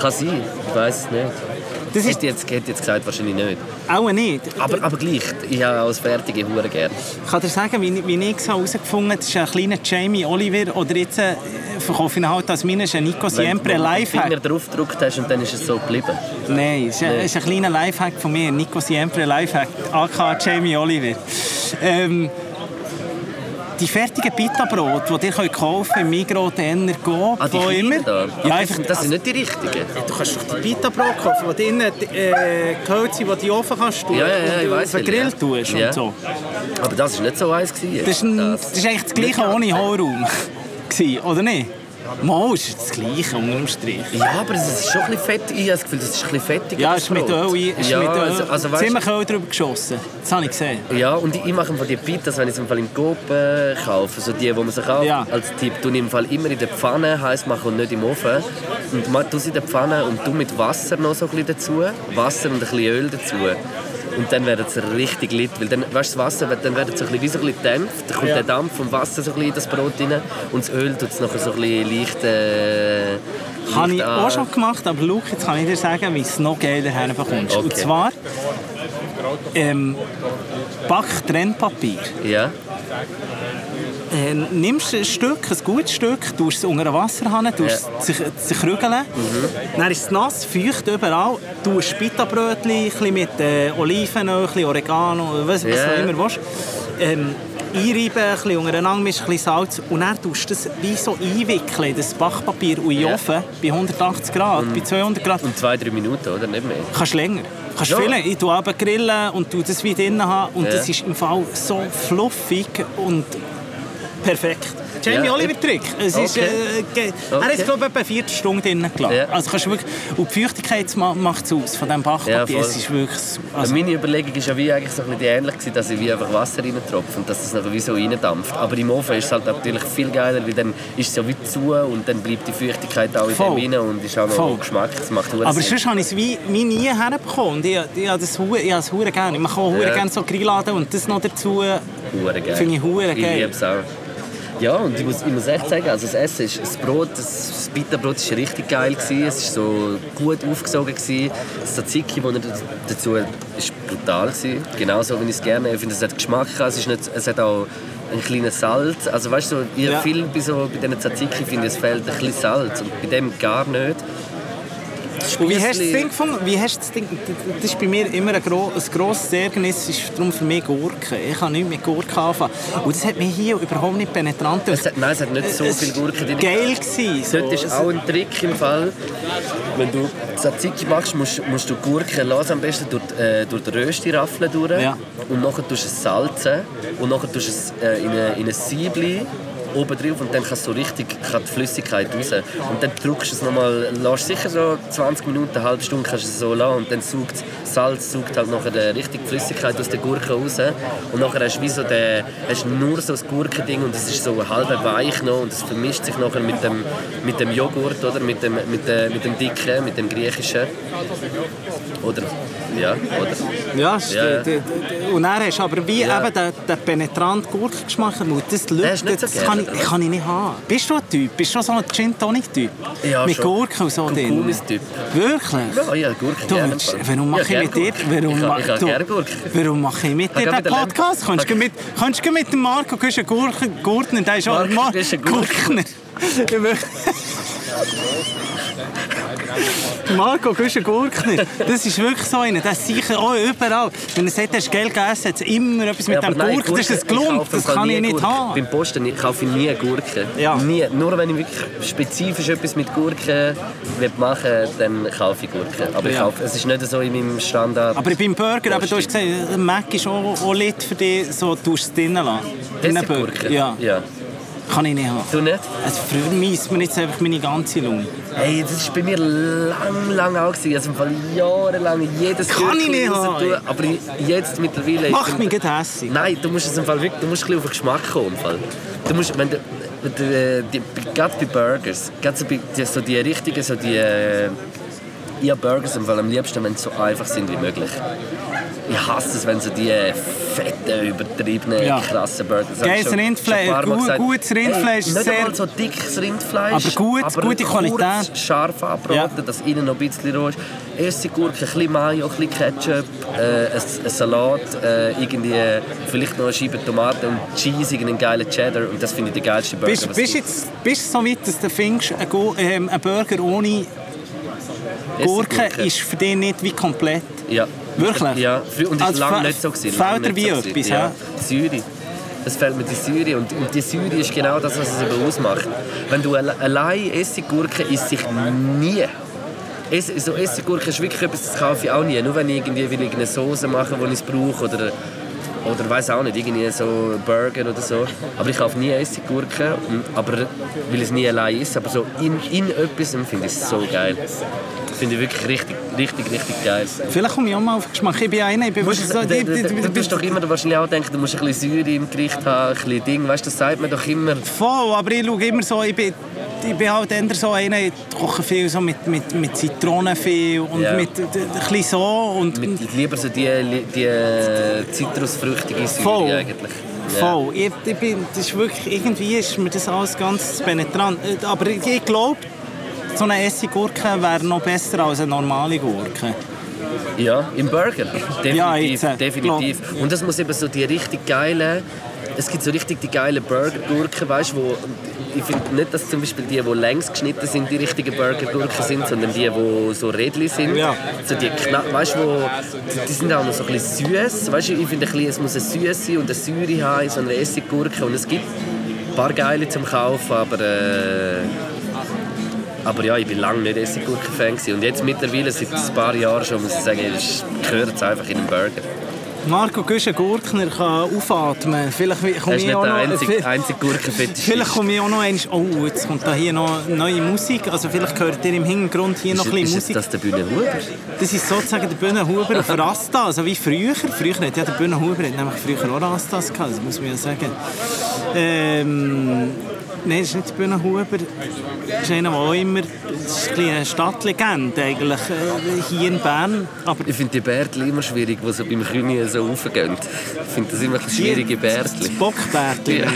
kann sein. Ich weiß es nicht. Das ist jetzt, hätte jetzt gesagt, wahrscheinlich nicht. auch nicht. Aber, aber gleich, ich habe als Fertige Hure gerne. Ich kann dir sagen, wie, wie ich es herausgefunden habe, das ist ein kleiner Jamie Oliver oder jetzt äh, verkaufe ich ihn halt als meines, ein Nico Siempre Wenn du Lifehack. Drauf gedrückt hast und dann ist es so geblieben. Nein, es ist, ein, es ist ein kleiner Lifehack von mir, Nico Siempre Lifehack, AK Jamie Oliver. Ähm, die fertigen Pita-Brot, die ihr könnt kaufen könnt, im Migros, Denner, Coop, Ah, wo immer. da? Ja, einfach, das, sind nicht die richtigen. Du kannst doch die Pita-Brot kaufen, die drinnen äh, gehört sind, die du in den Ofen kannst tun Ja, ja, ja, ich weiss den Grill tust Ja. und so. Aber das war nicht so eins. Gewesen. Das ist, ein, das ist eigentlich das Gleiche ohne Hohlraum. oder nicht? Mal ist das Gleiche unter dem Strich. Ja, aber es ist schon ein bisschen fett. Ich habe das Gefühl, das ist ein bisschen fettig. Ja, es ist mit. Öl, ist ja, mit Öl also, also weißt, ziemlich Öl drüber geschossen. Das habe ich gesehen. Ja, und ich, ich mache von die Pitas, wenn ich im Fall im Coop kaufe, so die, die man sich kauft, Ja. als Tipp, ich im Fall immer in der Pfanne heiß machen und nicht im Ofen. Und ma- tue sie in der Pfanne und tue mit Wasser noch so ein bisschen dazu, Wasser und ein bisschen Öl dazu. Und dann wird es richtig lit, weil dann, weißt, du, das Wasser wird, dann wird es so ein bisschen, wie so ein bisschen dämpft, dann kommt Ja. der Dampf vom Wasser so ein bisschen in das Brot rein und das Öl tut es nachher so ein bisschen leicht, äh, Habe ich an- auch schon gemacht, aber Luke, jetzt kann ich dir sagen, wie es noch geiler herbekommst. Und Okay. zwar ähm, Backtrennpapier. Ja, Äh, nimmst ein Stück, ein gutes Stück, tust es unter Wasser hin, tust es rügeln. Mhm. Dann ist es nass, feucht überall. Tust Pita-Brötchen ein bisschen mit äh, Olivenöl, Oregano, was, was Ja. du immer willst. Ähm, einreiben, ein bisschen untereinander mischen, ein bisschen Salz und dann tust du das wie so einwickeln, in das Backpapier und in den Ja. Mhm. Ofen bei 180 Grad, bei 200 Grad. und zwei, drei Minuten, oder? Nicht mehr. Kannst länger. Kannst Ja. viel länger. Ich tue aber grillen und tue das wie drinnen haben und Ja. das ist im Fall so fluffig und perfekt. Jamie Ja. Oliver Trick. Es ist, Okay. äh, ge- Er Okay. es, glaube ich, etwa 40 Stunden drinnen gelassen. Ja. Also kannst du wirklich, und die Feuchtigkeit macht es aus von diesem Ja, Backpapier. voll. es ist wirklich so- Also also, meine Überlegung ist ja wie eigentlich so ein bisschen ähnlich gewesen, dass ich wie einfach Wasser reintropfe und dass es nachher wie so reindampft. Aber im Ofen ist es halt natürlich viel geiler, weil dann ist es ja wie zu und dann bleibt die Feuchtigkeit auch in Voll. dem rein und ist auch noch Voll. Geschmack. Das macht aber Sinn. sonst habe ich es wie, wie nie herbekommen. Und Ich, ich, ich habe es gerne. Ich mache auch Ja. gerne so Grilladen und das noch dazu. Hure geil. Finde ich hure Ich geil. liebe es auch. Ja, und ich muss, ich muss echt sagen, also das Essen ist das Brot, das Bitterbrot war richtig geil. Gewesen. Es war so gut aufgesogen. Gewesen. Das Tzatziki, das er dazu ist brutal gewesen. Genauso, wie ich es gerne Ich finde, es hat Geschmack. Es, ist nicht, es hat auch ein kleines Salz. Also weißt du, so, ich Ja. viel bei, so, bei diesen Tzatziki finde ich, es fehlt ein bisschen Salz. Und bei dem gar nicht. Wie hast du das Ding gefunden? Wie hast das Ding? Das ist bei mir immer ein, gro ein grosses Ärgernis, ist darum für mich Gurke. Ich kann nicht mit Gurke anfangen. Und das hat mich hier überhaupt nicht penetrant. Es hat, nein, es hat nicht so Es viel Gurke drin. Geil gewesen. So. Dort ist auch ein Trick im Fall. Wenn du Tzatziki machst, musst, musst du Gurke lassen, am besten durch, äh, durch den Rösti-Raffel durch. Ja. Und nachher tust du es salzen. Und nachher tust du es äh, in ein in ein Siebli oben drauf und dann kann so richtig kann die Flüssigkeit raus. Und dann drückst du es nochmal, lässt sicher so 20 Minuten, eine halbe Stunde kannst du es so lassen und dann saugt Salz saugt halt nachher die richtige Flüssigkeit aus der Gurke raus. Und nachher hast du wie so den, hast nur so das Gurkending und es ist so halb weich noch und es vermischt sich nachher mit dem, mit dem Joghurt oder mit dem, mit, dem, mit dem dicken, mit dem griechischen. Oder, ja, oder? Ja, Ja, der- der- und dann hast du aber wie Ja. eben den, den penetranten Gurkengeschmack. Und Das, du nicht das so kann, ich, kann ich nicht haben. Bist du ein Typ? Bist du so ein Gin Tonic Typ? Ja, Mit schon. Gurken und so drin? Kurkumis-Typ. Wirklich? Ja, ja, Gurke Du, gerne. warum mache Ja, ich mit dir? Warum, ma- Ich habe du, warum mache ich mit Ich dir den Podcast? Kannst du mit, kannst du mit dem Marco Güschen Gurken, Gurtner, der ist auch Marco Mar Güschen Gurtner. Gurtner. Marco Güschen Gurkner, das ist wirklich so einer, der ist sicher auch überall. Wenn er sagt, ist Geld gegessen, hat es immer etwas mit Ja, dem nein, Gurken, das ist ein im das kann ich nicht Gurke. haben. Beim Posten ich kaufe ich nie Gurken. Ja. Nie. Nur wenn ich wirklich spezifisch etwas mit Gurken will machen will, dann kaufe ich Gurken. Aber ich Ja. kaufe, es ist nicht so in meinem Standard. Aber beim Burger, aber du hast gesagt, Mac ist auch, auch lit für dich, so du es drinnen lassen. Einem Burger. Ja, ja. Kann ich nicht haben. Du nicht? Es vermisst mir jetzt einfach meine ganze Lunge. Hey, das war bei mir lang, lang auch. gewesen. Also im Fall jahrelang jedes Kann ich nicht haben. tun. Aber jetzt mittlerweile... Mach ich mich gerade hässig. Nein, du musst es im Fall wirklich, du musst ein bisschen auf den Geschmack kommen. Im Fall. Du musst, wenn du, wenn du, äh, die, gerade bei Burgers, gerade so, bei, die, so die richtigen, so die... Äh, ich habe Burgers im Fall am liebsten, wenn sie so einfach sind wie möglich. Ich hasse es, wenn so die fetten, übertriebenen, Ja. krassen hab ich Geiles Rindfleisch, gut- gutes Rindfleisch, Hey, nicht sehr- so dickes Rindfleisch, Aber gut, gute Qualität. kurz, scharf angebraten, Ja. dass innen noch ein bisschen roh ist. Essiggurke, ein bisschen Mayo, ein bisschen Ketchup, äh, ein, ein Salat, äh, irgendwie vielleicht noch eine Scheibe Tomate und Cheese, einen geilen Cheddar. Und das finde ich die geilste Burger. Bist, bist, jetzt, bist du so weit, dass du findest, ein, Gu- ähm, Burger ohne. Gurke ist für dich nicht wie komplett? Ja. Wirklich? Ja, und das Also war lange nicht so. Gewesen. fehlt dir wie so etwas, Ja? Säure. Es fehlt mir die Säure und, und die Säure ist genau das, was es eben ausmacht. Wenn du alle- allein Essiggurke isst sich nie. Es, so Essiggurke ist wirklich etwas, das kaufe ich auch nie. Nur wenn ich irgendwie will irgendeine Soße machen will, die ich es brauche oder oder weiß auch nicht, irgendwie so Burger oder so. Aber ich kaufe nie Essiggurke, und- aber weil es nie allein ist. Aber so in, in etwas finde ich es so geil. Finde ich wirklich richtig, richtig, richtig geil. Vielleicht komme ich auch mal auf Geschmack. Ich bin einer, ich bin Du, musst, so... du, du, du, du musst doch immer wahrscheinlich auch denken, du musst ein bisschen Säure im Gericht haben, ein bisschen Ding, weißt du, das sagt man doch immer. Voll, aber ich schaue immer so, ich bin, ich bin halt eher so einer, ich koche viel so mit, mit, mit Zitronen viel und Ja. mit, ein bisschen so und Mit, lieber so die, die äh, zitrusfrüchtige Säure Voll. eigentlich. Ja. voll. Ich, ich bin, das ist wirklich, irgendwie ist mir das alles ganz penetrant. Äh, Aber ich glaube, so eine Essiggurke wäre noch besser als eine normale Gurke. Ja, im Burger. Definitiv, Ja, jetzt, äh, definitiv. Und das muss eben so die richtig geile. Es gibt so richtig die geilen Burgergurken, weißt du, wo ich finde nicht, dass zum Beispiel die, die längs geschnitten sind, die richtigen Burgergurken sind, sondern die, die so Rädchen sind. Ja. So die knapp, weißt du, die, die sind auch noch so ein bisschen süß. Weißt du, ich finde es muss eine Süße und eine Säure haben so einer Essiggurke und es gibt ein paar geile zum Kaufen, aber äh, aber ja, ich war lange nicht Essiggurken-Fan. Und jetzt mittlerweile, seit ein paar Jahren schon, muss ich sagen, gehört es einfach in den Burger. Marco Güschen-Gurkner kann aufatmen. Vielleicht komme ist ich auch noch... einzige Gurkenfetisch. Vielleicht komme ich auch noch einmal... Oh, jetzt kommt da hier noch neue Musik. Also vielleicht hört ihr im Hintergrund hier noch ein ist, bisschen ist Musik. das der Bühnenhuber? Das ist sozusagen der Bühnenhuber auf Rasta, also wie früher. Früher hat ja der Bühnenhuber hat nämlich früher auch Rastas gehabt, das muss man ja sagen. Ähm, Nein, das ist nicht Bühnenhuber. Das ist einer, der auch immer... Das ist eine Stadtlegende eigentlich, äh, hier in Bern. Aber Ich finde die Bärtchen immer schwierig, die so beim Kühn so raufgehen. Ich finde das immer schwierige das Bärtchen. Bockbärtchen. Ja.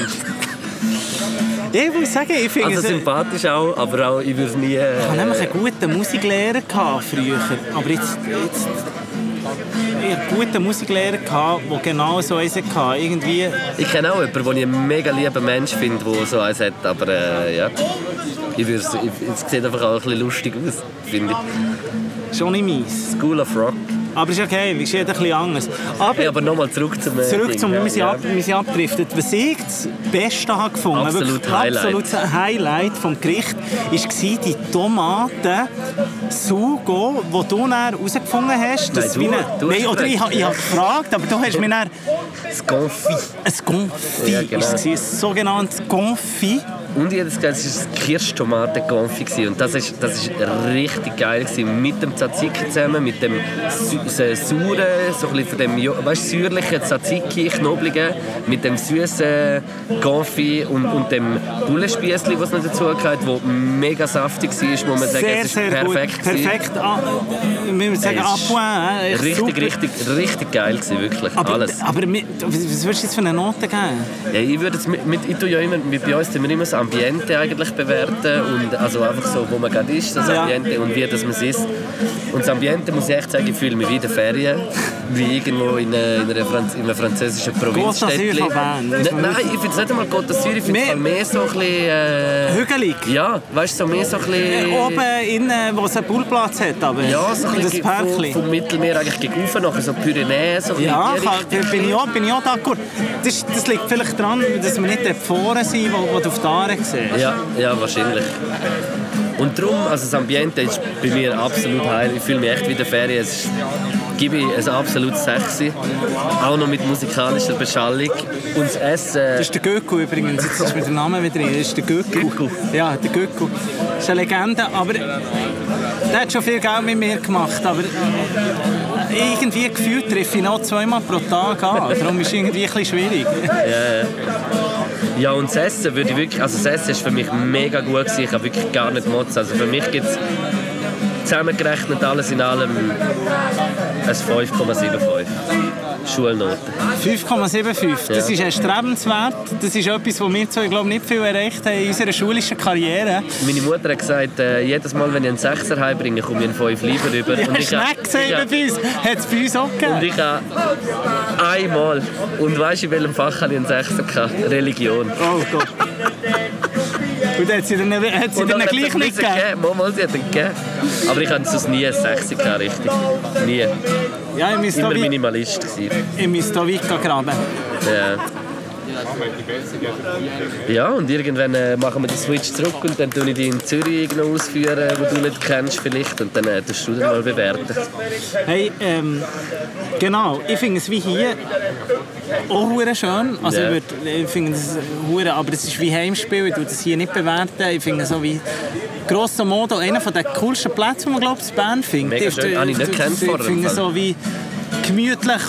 Ich muss sagen, ich finde Also es... sympathisch auch, aber auch, ich würde nie... Ich hatte Äh, nämlich einen guten Musiklehrer gehabt früher, aber jetzt... jetzt ich hatte einen guten Musiklehrer, gehabt, der genau so eins hatte. Irgendwie... ich kenne auch jemanden, den ich einen mega lieben Mensch finde, der so eins hat, aber äh, ja. Ich würde es sieht einfach auch ein bisschen lustig aus, finde ich. Schon nicht mies. School of Rock. Aber ist okay, ist jeder ein bisschen anders. Aber... Hey, aber nochmal zurück zum... Zurück zum, ja, wir sind, ja. ab, wir sind abgedriftet. Was ich das Beste habe gefunden Absolut wirklich Highlight. absolutes Highlight vom Gericht, war die Tomaten Sugo, die du dann herausgefunden hast. Nein, du- wie eine- du Nein, oder ich, habe- ich habe gefragt, aber du hast mir dann Das Confit. ein Confit, Ja, genau. ist es, ein sogenanntes Confit. Und ich habe das Gefühl, es war ein Kirschtomaten-Confit. gewesen. Und das ist, das ist richtig geil. Gewesen. Mit dem Tzatziki zusammen, mit dem so sauren, so ein bisschen von dem weißt, säuerlichen Tzatziki, knobligen, mit dem süßen Confit und, und dem Bullenspiessli, was noch dazu gehört, das mega saftig war, muss man sagen. Sehr, es ist sehr perfekt. gut. Perfekt, ah, wie wir sagen, Es à äh, echt Richtig, super. richtig, richtig geil gewesen, wirklich. Aber, Alles. aber mit, was würdest du jetzt für eine Note geben? Ja, ich würde jetzt mit, mit, ich tue ja immer, mit, bei uns tun wir immer das Ambiente eigentlich bewerten und also einfach so, wo man gerade ist, das Ja. Ambiente und wie das man es ist. Und das Ambiente muss ich echt sagen, ich fühle mich wie in den Ferien, wie irgendwo in, einer- in, einer Franz in einem französischen Bern. Ne, nein, ich finde es nicht einmal Côte d'Azur, ich finde es Mehr- mehr so ein bisschen... Äh, Hügelig. ja, weißt du, so mehr so ein bisschen... Oben innen, wo es einen Poolplatz hat, aber Ja, so ein das bisschen vom, vom Mittelmeer eigentlich gegen rauf, nachher so Pyrenäen, so ein bisschen Ja, da bin ich auch, bin ich auch d'accord. Das, das liegt vielleicht daran, dass wir nicht dort vorne sind, wo, wo du auf die Aare siehst. Ja, ja, wahrscheinlich. Und darum, also das Ambiente ist bei mir absolut heil. Ich fühle mich echt wie in der Ferien. Es ist, gebe ich ein absolutes Sexy. Auch noch mit musikalischer Beschallung. Und das Essen... Das ist der Göcku übrigens, jetzt ist mir der Name wieder drin. Das ist der Göcku. Ja, der Göcku. Das ist eine Legende, aber der hat schon viel Geld mit mir gemacht, aber irgendwie gefühlt treffe ich noch zweimal pro Tag an. Darum ist es irgendwie ein bisschen schwierig. Ja, und das Essen würde ich wirklich... Also das Essen ist für mich mega gut gewesen. Ich habe wirklich gar nicht motzen. Also für mich gibt es zusammengerechnet alles in allem ein 5,75. Schulnote. 5,75. Das Ja. ist erstrebenswert. Das ist etwas, was wir zwei, glaube ich, nicht viel erreicht haben in unserer schulischen Karriere. Meine Mutter hat gesagt, äh, jedes Mal, wenn ich einen Sechser heimbringe, komme ich einen 5 lieber rüber. Ja, Und ich habe- Schneck gesehen ich habe- bei uns. Hat es bei uns auch Und gegeben. ich habe einmal, und weißt du, in welchem Fach hatte ich einen Sechser? gehabt? Religion. Oh Gott. Hat sie dann, hat sie dann gleich nicht gegeben. Mal, mal, sie hat ihn gegeben. Aber ich hatte sonst nie einen Sechser, gehabt, richtig. Nie. Ja, Immer Minimalist gewesen. ich müsste da weit graben. Ja. Ja, und irgendwann äh, machen wir den Switch zurück und dann tue ich die in Zürich irgendwo ausführen, wo du nicht kennst vielleicht. Und dann äh, tust du dann mal bewerten. Hey, ähm, genau, ich finde es wie hier auch hure schön. Also Ja. ich, würd, ich finde es hure, aber es ist wie Heimspiel. Ich tue das hier nicht bewerten. Ich finde so wie grosso modo einer der coolsten Plätze, die man glaube ich in Bern findet. Mega schön. Habe ich nicht gekannt vorher Ich finde Fall. so wie gemütlich,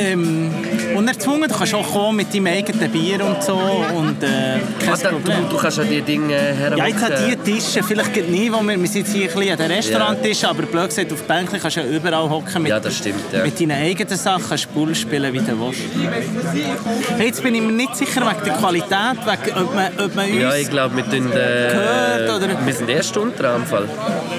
ähm, unerzwungen. Du kannst auch kommen mit deinem eigenen Bier und so und äh, kein da, Problem. du, du kannst ja die Dinge hermachen. Ja, jetzt hat die Tische, vielleicht nicht, wo wir, wir sind hier ein bisschen an den Restauranttischen, aber blöd gesagt, auf Bänkchen kannst du ja überall hocken mit, Ja, das stimmt, ja. mit deinen eigenen Sachen, kannst Bull spielen, wie du willst. Hey, jetzt bin ich mir nicht sicher wegen der Qualität, wegen, ob man, ob man uns... Ja, ich glaube, wir tun, Gehört, äh, oder? wir sind erst unter am Fall.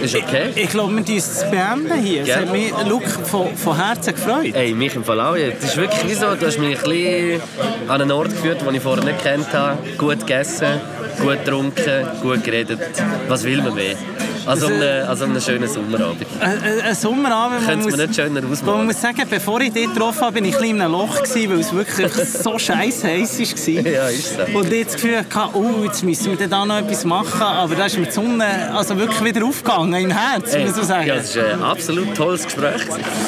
Ist okay. ich glaube, wir müssen es beenden hier. Es Gell? hat mich, Luke, von, von Herzen gefreut. Ey, mich im Fall auch. Ja. Das ist wirklich so, du hast mich ein an einen Ort geführt, den ich vorher nicht kennt habe. Gut gegessen, gut getrunken, gut geredet. Was will man mehr? Also Das, an äh, einem, also einem schönen Sommerabend. Ein, ein- Sommerabend, man muss, nicht schöner wo man muss sagen, bevor ich dich getroffen habe, bin ich ein in einem Loch, gewesen, weil es wirklich so scheiß heiß war. Ja, ist so. Und ich das Gefühl hatte, oh, jetzt müssen wir da noch etwas machen. Aber da ist mir die Sonne also wirklich wieder aufgegangen im Herz, Ey, muss man sagen. ja, es war ein absolut tolles Gespräch.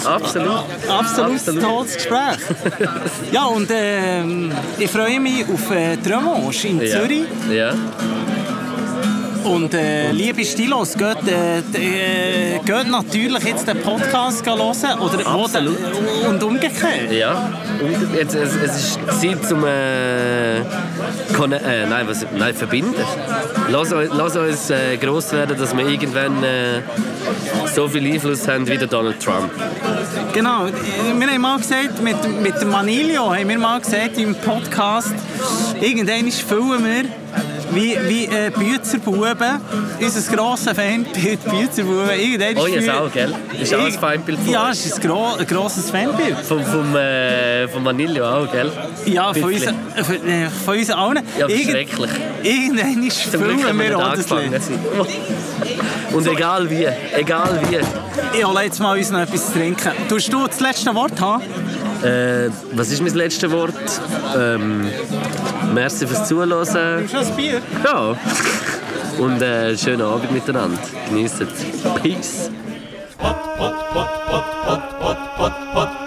Absolut. Absolut, Absolut. tolles Gespräch. ja, und ähm, ich freue mich auf äh, Revanche in Ja. Zürich. Ja. Und äh, liebe Stilos, geht, äh, äh, geht natürlich jetzt den Podcast hören. Oder, Absolut. Oder, und umgekehrt. Ja, und jetzt, es, es ist Zeit zum äh, äh, nein, was, nein, verbinden. Lass, uns- lass uns äh, gross werden, dass wir irgendwann äh, so viel Einfluss haben wie der Donald Trump. Genau, wir haben mal gesagt, mit, mit dem Manilio haben wir mal gesagt im Podcast, irgendwann füllen wir wie, wie äh, Büzerbuben, unser grosses Fanbild, Büzerbuben, Oh, früher- auch, gell? Ist auch ein Feindbild von Ja, ist ein, gro ein grosses Fanbild. Vom, vom, äh, vom Vanillo auch, gell? Ja, von uns, äh, von, äh, von uns allen. Ja, Irgend- schrecklich. Irgendwann ist füllen wir auch das sind. Und egal wie, egal wie. Ich hole jetzt mal uns noch etwas zu trinken. Tust du das letzte Wort haben? Äh, was ist mein letztes Wort? Ähm, merci fürs Zuhören. Schon ein Bier? Ja. Und äh, schönen Abend miteinander. Genießt es. Peace. Pod, pod, pod, pod, pod, pod,